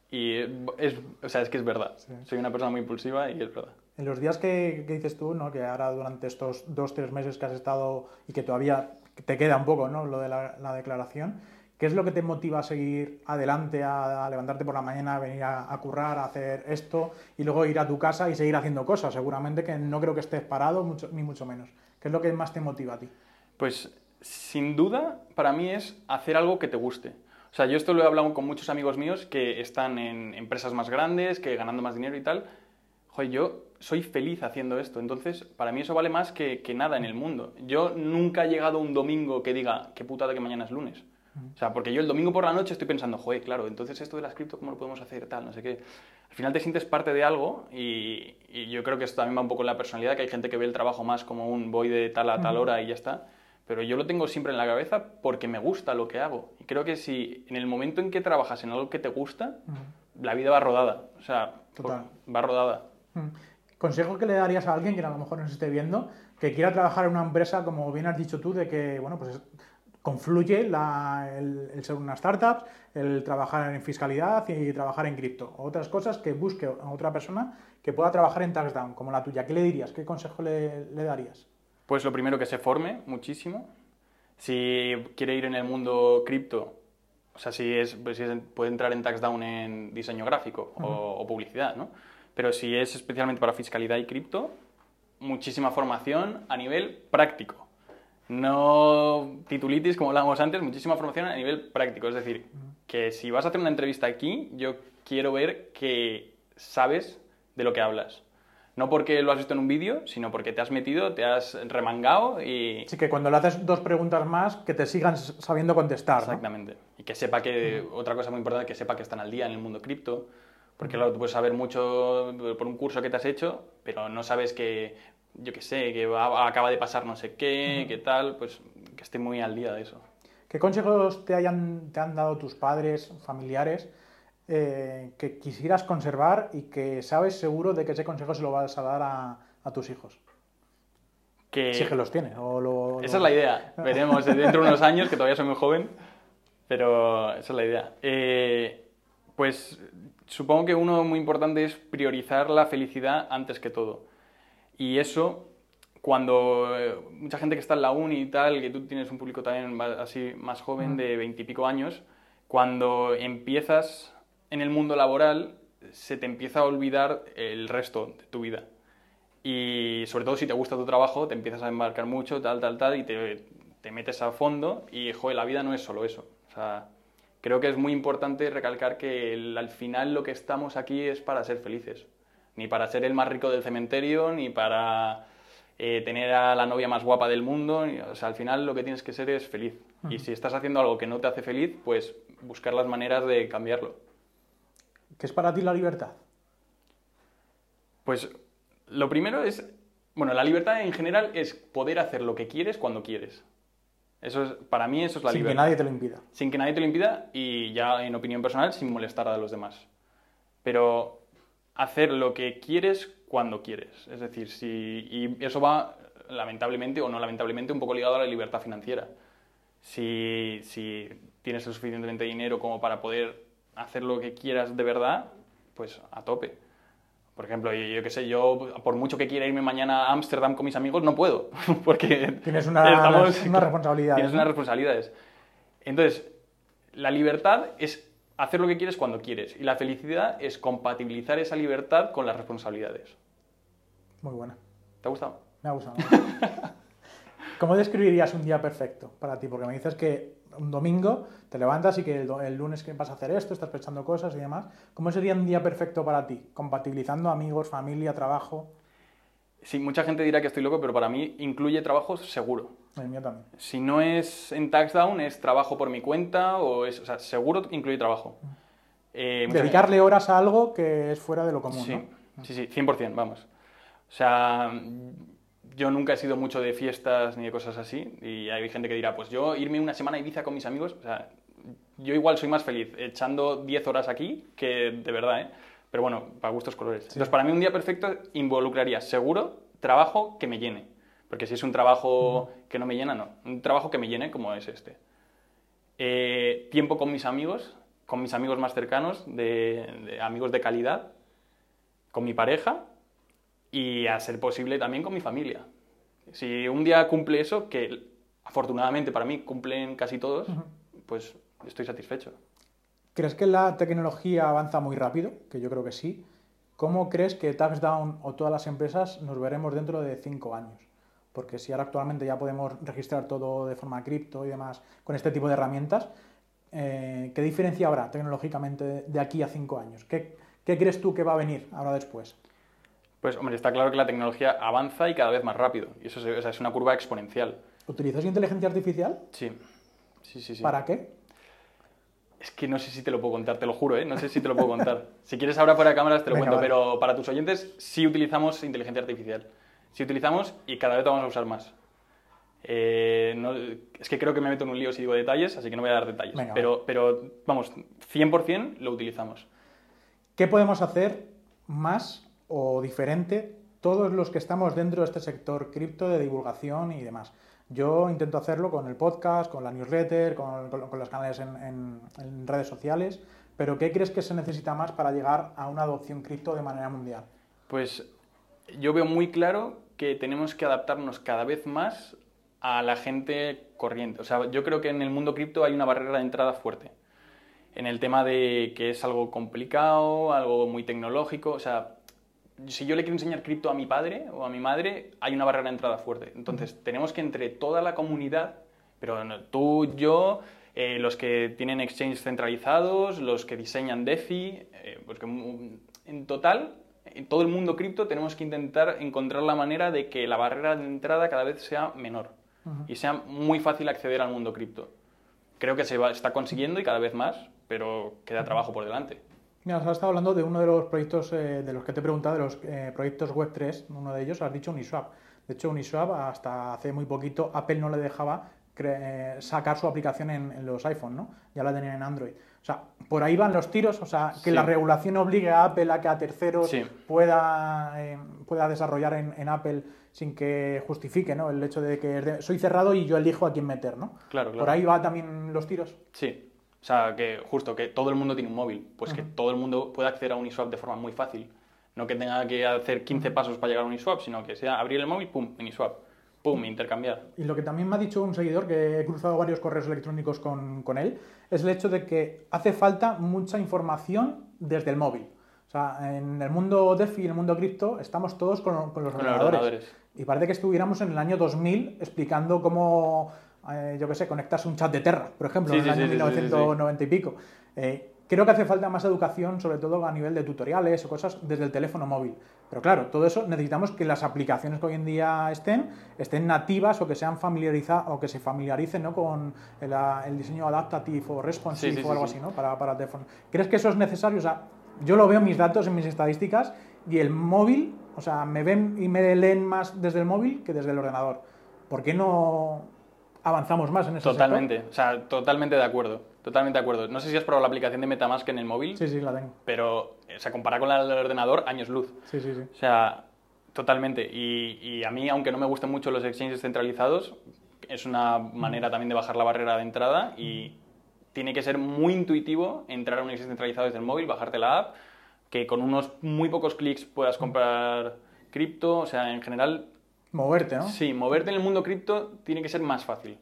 y es, o sea, es que es verdad. Soy una persona muy impulsiva y es verdad. En los días que, que dices tú, ¿no? que ahora durante estos dos, tres meses que has estado y que todavía te queda un poco ¿no? lo de la, la declaración, ¿Qué es lo que te motiva a seguir adelante, a, levantarte por la mañana, a venir a, currar, a hacer esto y luego ir a tu casa y seguir haciendo cosas? Seguramente que no creo que estés parado, mucho, ni mucho menos. ¿Qué es lo que más te motiva a ti? Pues sin duda, para mí es hacer algo que te guste. O sea, yo esto lo he hablado con muchos amigos míos que están en empresas más grandes, que ganando más dinero y tal. Joder, yo soy feliz haciendo esto. Entonces, para mí eso vale más que, que nada en el mundo. Yo nunca he llegado un domingo que diga, qué putada que mañana es lunes. O sea, porque yo el domingo por la noche estoy pensando, joder, claro, entonces esto de la cripto, ¿cómo lo podemos hacer? Tal, no sé qué. Al final te sientes parte de algo y, yo creo que esto también va un poco en la personalidad, que hay gente que ve el trabajo más como un voy de tal a tal hora y ya está. Pero yo lo tengo siempre en la cabeza porque me gusta lo que hago. Y creo que si en el momento en que trabajas en algo que te gusta, la vida va rodada. O sea, va rodada. ¿Consejo que le darías a alguien que a lo mejor nos esté viendo, que quiera trabajar en una empresa, como bien has dicho tú, de que, bueno, pues confluye el, ser una startup, el trabajar en fiscalidad y trabajar en cripto. Otras cosas que busque a otra persona que pueda trabajar en taxdown, como la tuya. ¿Qué le dirías? ¿Qué consejo le, darías? Pues lo primero que se forme muchísimo. Si quiere ir en el mundo cripto, o sea, si, es, pues puede entrar en taxdown en diseño gráfico o, o publicidad, ¿no? Pero si es especialmente para fiscalidad y cripto, muchísima formación a nivel práctico no titulitis, como hablábamos antes, muchísima formación a nivel práctico. Es decir, que si vas a hacer una entrevista aquí, yo quiero ver que sabes de lo que hablas. No porque lo has visto en un vídeo, sino porque te has metido, te has remangado y... Sí, que cuando le haces dos preguntas más, que te sigan sabiendo contestar. Exactamente. Y que sepa que, otra cosa muy importante, que sepa que están al día en el mundo cripto. Porque claro, tú puedes saber mucho por un curso que te has hecho, pero no sabes que yo qué sé, que acaba de pasar no sé qué, qué tal, pues que esté muy al día de eso. ¿Qué consejos te, hayan, te han dado tus padres, familiares, eh, que quisieras conservar y que sabes seguro de que ese consejo se lo vas a dar a, tus hijos? Que... Si que los tiene. esa es la idea. Veremos dentro de unos años, que todavía soy muy joven, pero esa es la idea. Eh, pues supongo que uno muy importante es priorizar la felicidad antes que todo. Y eso, cuando eh, mucha gente que está en la uni y tal, que tú tienes un público también así más joven, de veintipico años, cuando empiezas en el mundo laboral, se te empieza a olvidar el resto de tu vida. Y sobre todo si te gusta tu trabajo, te empiezas a embarcar mucho, tal, tal, tal, y te, te metes a fondo y, joder, la vida no es solo eso. O sea, creo que es muy importante recalcar que al final lo que estamos aquí es para ser felices ni para ser el más rico del cementerio, ni para eh, tener a la novia más guapa del mundo. O sea, al final lo que tienes que ser es feliz. Y si estás haciendo algo que no te hace feliz, pues buscar las maneras de cambiarlo. ¿Qué es para ti la libertad? Pues lo primero es, bueno, la libertad en general es poder hacer lo que quieres cuando quieres. Eso es, para mí eso es la libertad. Sin que nadie te lo impida. Sin que nadie te lo impida y ya en opinión personal sin molestar a los demás. Pero hacer lo que quieres cuando quieres. Es decir, si, y eso va, lamentablemente o no lamentablemente, un poco ligado a la libertad financiera. Si, si tienes el suficientemente dinero como para poder hacer lo que quieras de verdad, pues a tope. Por ejemplo, yo, yo qué sé, yo por mucho que quiera irme mañana a Ámsterdam con mis amigos, no puedo, porque tienes una, estamos, una responsabilidad. Tienes unas responsabilidades. Entonces, la libertad es hacer lo que quieres cuando quieres. Y la felicidad es compatibilizar esa libertad con las responsabilidades. Muy buena. ¿Te ha gustado? Me ha gustado. ¿Cómo describirías un día perfecto para ti? Porque me dices que un domingo te levantas y que el, el, lunes que vas a hacer esto, estás pensando cosas y demás. ¿Cómo sería un día perfecto para ti? Compatibilizando amigos, familia, trabajo. Sí, mucha gente dirá que estoy loco, pero para mí incluye trabajo seguro. El mío también. Si no es en Taxdown, es trabajo por mi cuenta o es, o sea, seguro incluye trabajo. Eh, Dedicarle gente... horas a algo que es fuera de lo común, sí, ¿no? Sí, sí, 100%, vamos. O sea, yo nunca he sido mucho de fiestas ni de cosas así y hay gente que dirá, pues yo irme una semana a Ibiza con mis amigos, o sea, yo igual soy más feliz echando 10 horas aquí que de verdad, ¿eh? Pero bueno, para gustos colores. Sí. Entonces, para mí un día perfecto involucraría seguro trabajo que me llene. Porque si es un trabajo uh -huh. que no me llena, no. Un trabajo que me llene como es este. Eh, tiempo con mis amigos, con mis amigos más cercanos, de, de, amigos de calidad, con mi pareja y a ser posible también con mi familia. Si un día cumple eso, que afortunadamente para mí cumplen casi todos, uh -huh. pues estoy satisfecho. ¿Crees que la tecnología avanza muy rápido? Que yo creo que sí. ¿Cómo crees que TaxDown o todas las empresas nos veremos dentro de cinco años? Porque si ahora actualmente ya podemos registrar todo de forma cripto y demás con este tipo de herramientas, eh, ¿qué diferencia habrá tecnológicamente de aquí a cinco años? ¿Qué, ¿Qué, crees tú que va a venir ahora después? Pues, hombre, está claro que la tecnología avanza y cada vez más rápido. Y eso es, o sea, es una curva exponencial. ¿Utilizas inteligencia artificial? Sí. Sí, sí, sí. ¿Para qué? Es que no sé si te lo puedo contar, te lo juro, ¿eh? No sé si te lo puedo contar. si quieres ahora fuera de cámaras te lo Venga, cuento, vale. pero para tus oyentes sí utilizamos inteligencia artificial. Sí utilizamos y cada vez vamos a usar más. Eh, no, es que creo que me meto en un lío si digo detalles, así que no voy a dar detalles. Venga, pero, vale. pero, vamos, 100% lo utilizamos. ¿Qué podemos hacer más o diferente todos los que estamos dentro de este sector cripto de divulgación y demás? Yo intento hacerlo con el podcast, con la newsletter, con, con, los canales en, en, en, redes sociales, pero ¿qué crees que se necesita más para llegar a una adopción cripto de manera mundial? Pues yo veo muy claro que tenemos que adaptarnos cada vez más a la gente corriente. O sea, yo creo que en el mundo cripto hay una barrera de entrada fuerte. En el tema de que es algo complicado, algo muy tecnológico, o sea, si yo le quiero enseñar cripto a mi padre o a mi madre, hay una barrera de entrada fuerte. Entonces, tenemos que entre toda la comunidad, pero tú, yo, eh, los que tienen exchanges centralizados, los que diseñan DeFi, eh, porque en total, en todo el mundo cripto tenemos que intentar encontrar la manera de que la barrera de entrada cada vez sea menor uh -huh. y sea muy fácil acceder al mundo cripto. Creo que se va, está consiguiendo y cada vez más, pero queda trabajo por delante. Mira, has estado hablando de uno de los proyectos eh, de los que te he preguntado, de los eh, proyectos Web3, uno de ellos has dicho Uniswap. De hecho, Uniswap hasta hace muy poquito Apple no le dejaba sacar su aplicación en, en, los iPhone, ¿no? Ya la tenían en Android. O sea, por ahí van los tiros, o sea, que sí. la regulación obligue a Apple a que a terceros sí. pueda, eh, pueda desarrollar en, en, Apple sin que justifique, ¿no? El hecho de que soy cerrado y yo elijo a quién meter, ¿no? Claro, claro. Por ahí va también los tiros. Sí, o sea, que justo que todo el mundo tiene un móvil, pues uh -huh. que todo el mundo pueda acceder a Uniswap de forma muy fácil. No que tenga que hacer 15 pasos para llegar a Uniswap, sino que sea abrir el móvil, pum, Uniswap, pum, intercambiar. Y lo que también me ha dicho un seguidor, que he cruzado varios correos electrónicos con, con él, es el hecho de que hace falta mucha información desde el móvil. O sea, en el mundo DeFi, en el mundo cripto, estamos todos con, con los, con ordenadores. ordenadores. Y parece que estuviéramos en el año 2000 explicando cómo eh, yo qué sé, conectarse un chat de Terra, por ejemplo, sí, en el sí, año sí, 1990 y pico. Eh, creo que hace falta más educación, sobre todo a nivel de tutoriales o cosas desde el teléfono móvil. Pero claro, todo eso necesitamos que las aplicaciones que hoy en día estén, estén nativas o que sean familiarizadas o que se familiaricen ¿no? con el, el, diseño adaptative o responsive o algo así, ¿no? Para, para el teléfono. ¿Crees que eso es necesario? O sea, yo lo veo en mis datos, en mis estadísticas, y el móvil, o sea, me ven y me leen más desde el móvil que desde el ordenador. ¿Por qué no avanzamos más en ese Totalmente, sector? o sea, totalmente de acuerdo. Totalmente de acuerdo. No sé si has probado la aplicación de Metamask en el móvil. Sí, sí, la tengo. Pero, o sea, comparada con la del ordenador, años luz. Sí, sí, sí. O sea, totalmente. Y, y a mí, aunque no me gusten mucho los exchanges centralizados, es una manera también de bajar la barrera de entrada y tiene que ser muy intuitivo entrar a un exchange centralizado desde el móvil, bajarte la app, que con unos muy pocos clics puedas comprar cripto. O sea, en general... Moverte, ¿no? Sí, moverte en el mundo cripto tiene que ser más fácil.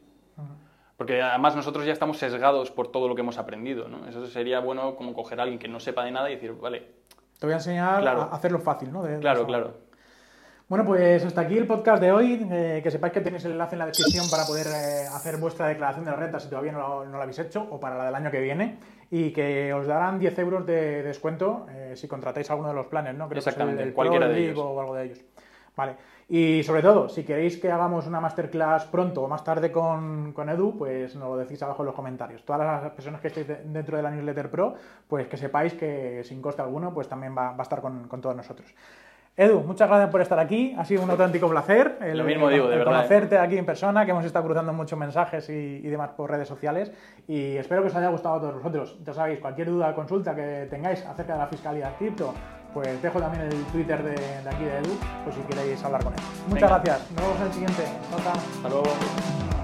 Porque además nosotros ya estamos sesgados por todo lo que hemos aprendido, ¿no? Eso sería bueno como coger a alguien que no sepa de nada y decir, vale... Te voy a enseñar claro. a hacerlo fácil, ¿no? De, claro, claro. Bueno, pues hasta aquí el podcast de hoy. Eh, que sepáis que tenéis el enlace en la descripción para poder eh, hacer vuestra declaración de renta si todavía no lo, habéis hecho o para la del año que viene. Y que os darán 10 euros de descuento eh, si contratáis alguno de los planes, ¿no? Creo Exactamente, que el, cualquiera de ellos. o algo de ellos. Vale. Y sobre todo, si queréis que hagamos una masterclass pronto o más tarde con, Edu, pues nos lo decís abajo en los comentarios. Todas las personas que estéis dentro de la newsletter pro, pues que sepáis que sin coste alguno, pues también va, a estar con, con todos nosotros. Edu, muchas gracias por estar aquí. Ha sido un auténtico placer. El, Lo mismo digo, de verdad. ¿eh? Conocerte aquí en persona, que hemos estado cruzando muchos mensajes y, demás por redes sociales. Y espero que os haya gustado a todos vosotros. Ya sabéis, cualquier duda o consulta que tengáis acerca de la fiscalía cripto, pues dejo también el Twitter de, aquí de Edu, pues si queréis hablar con él. Muchas gracias. Nos vemos en el siguiente. Hasta luego.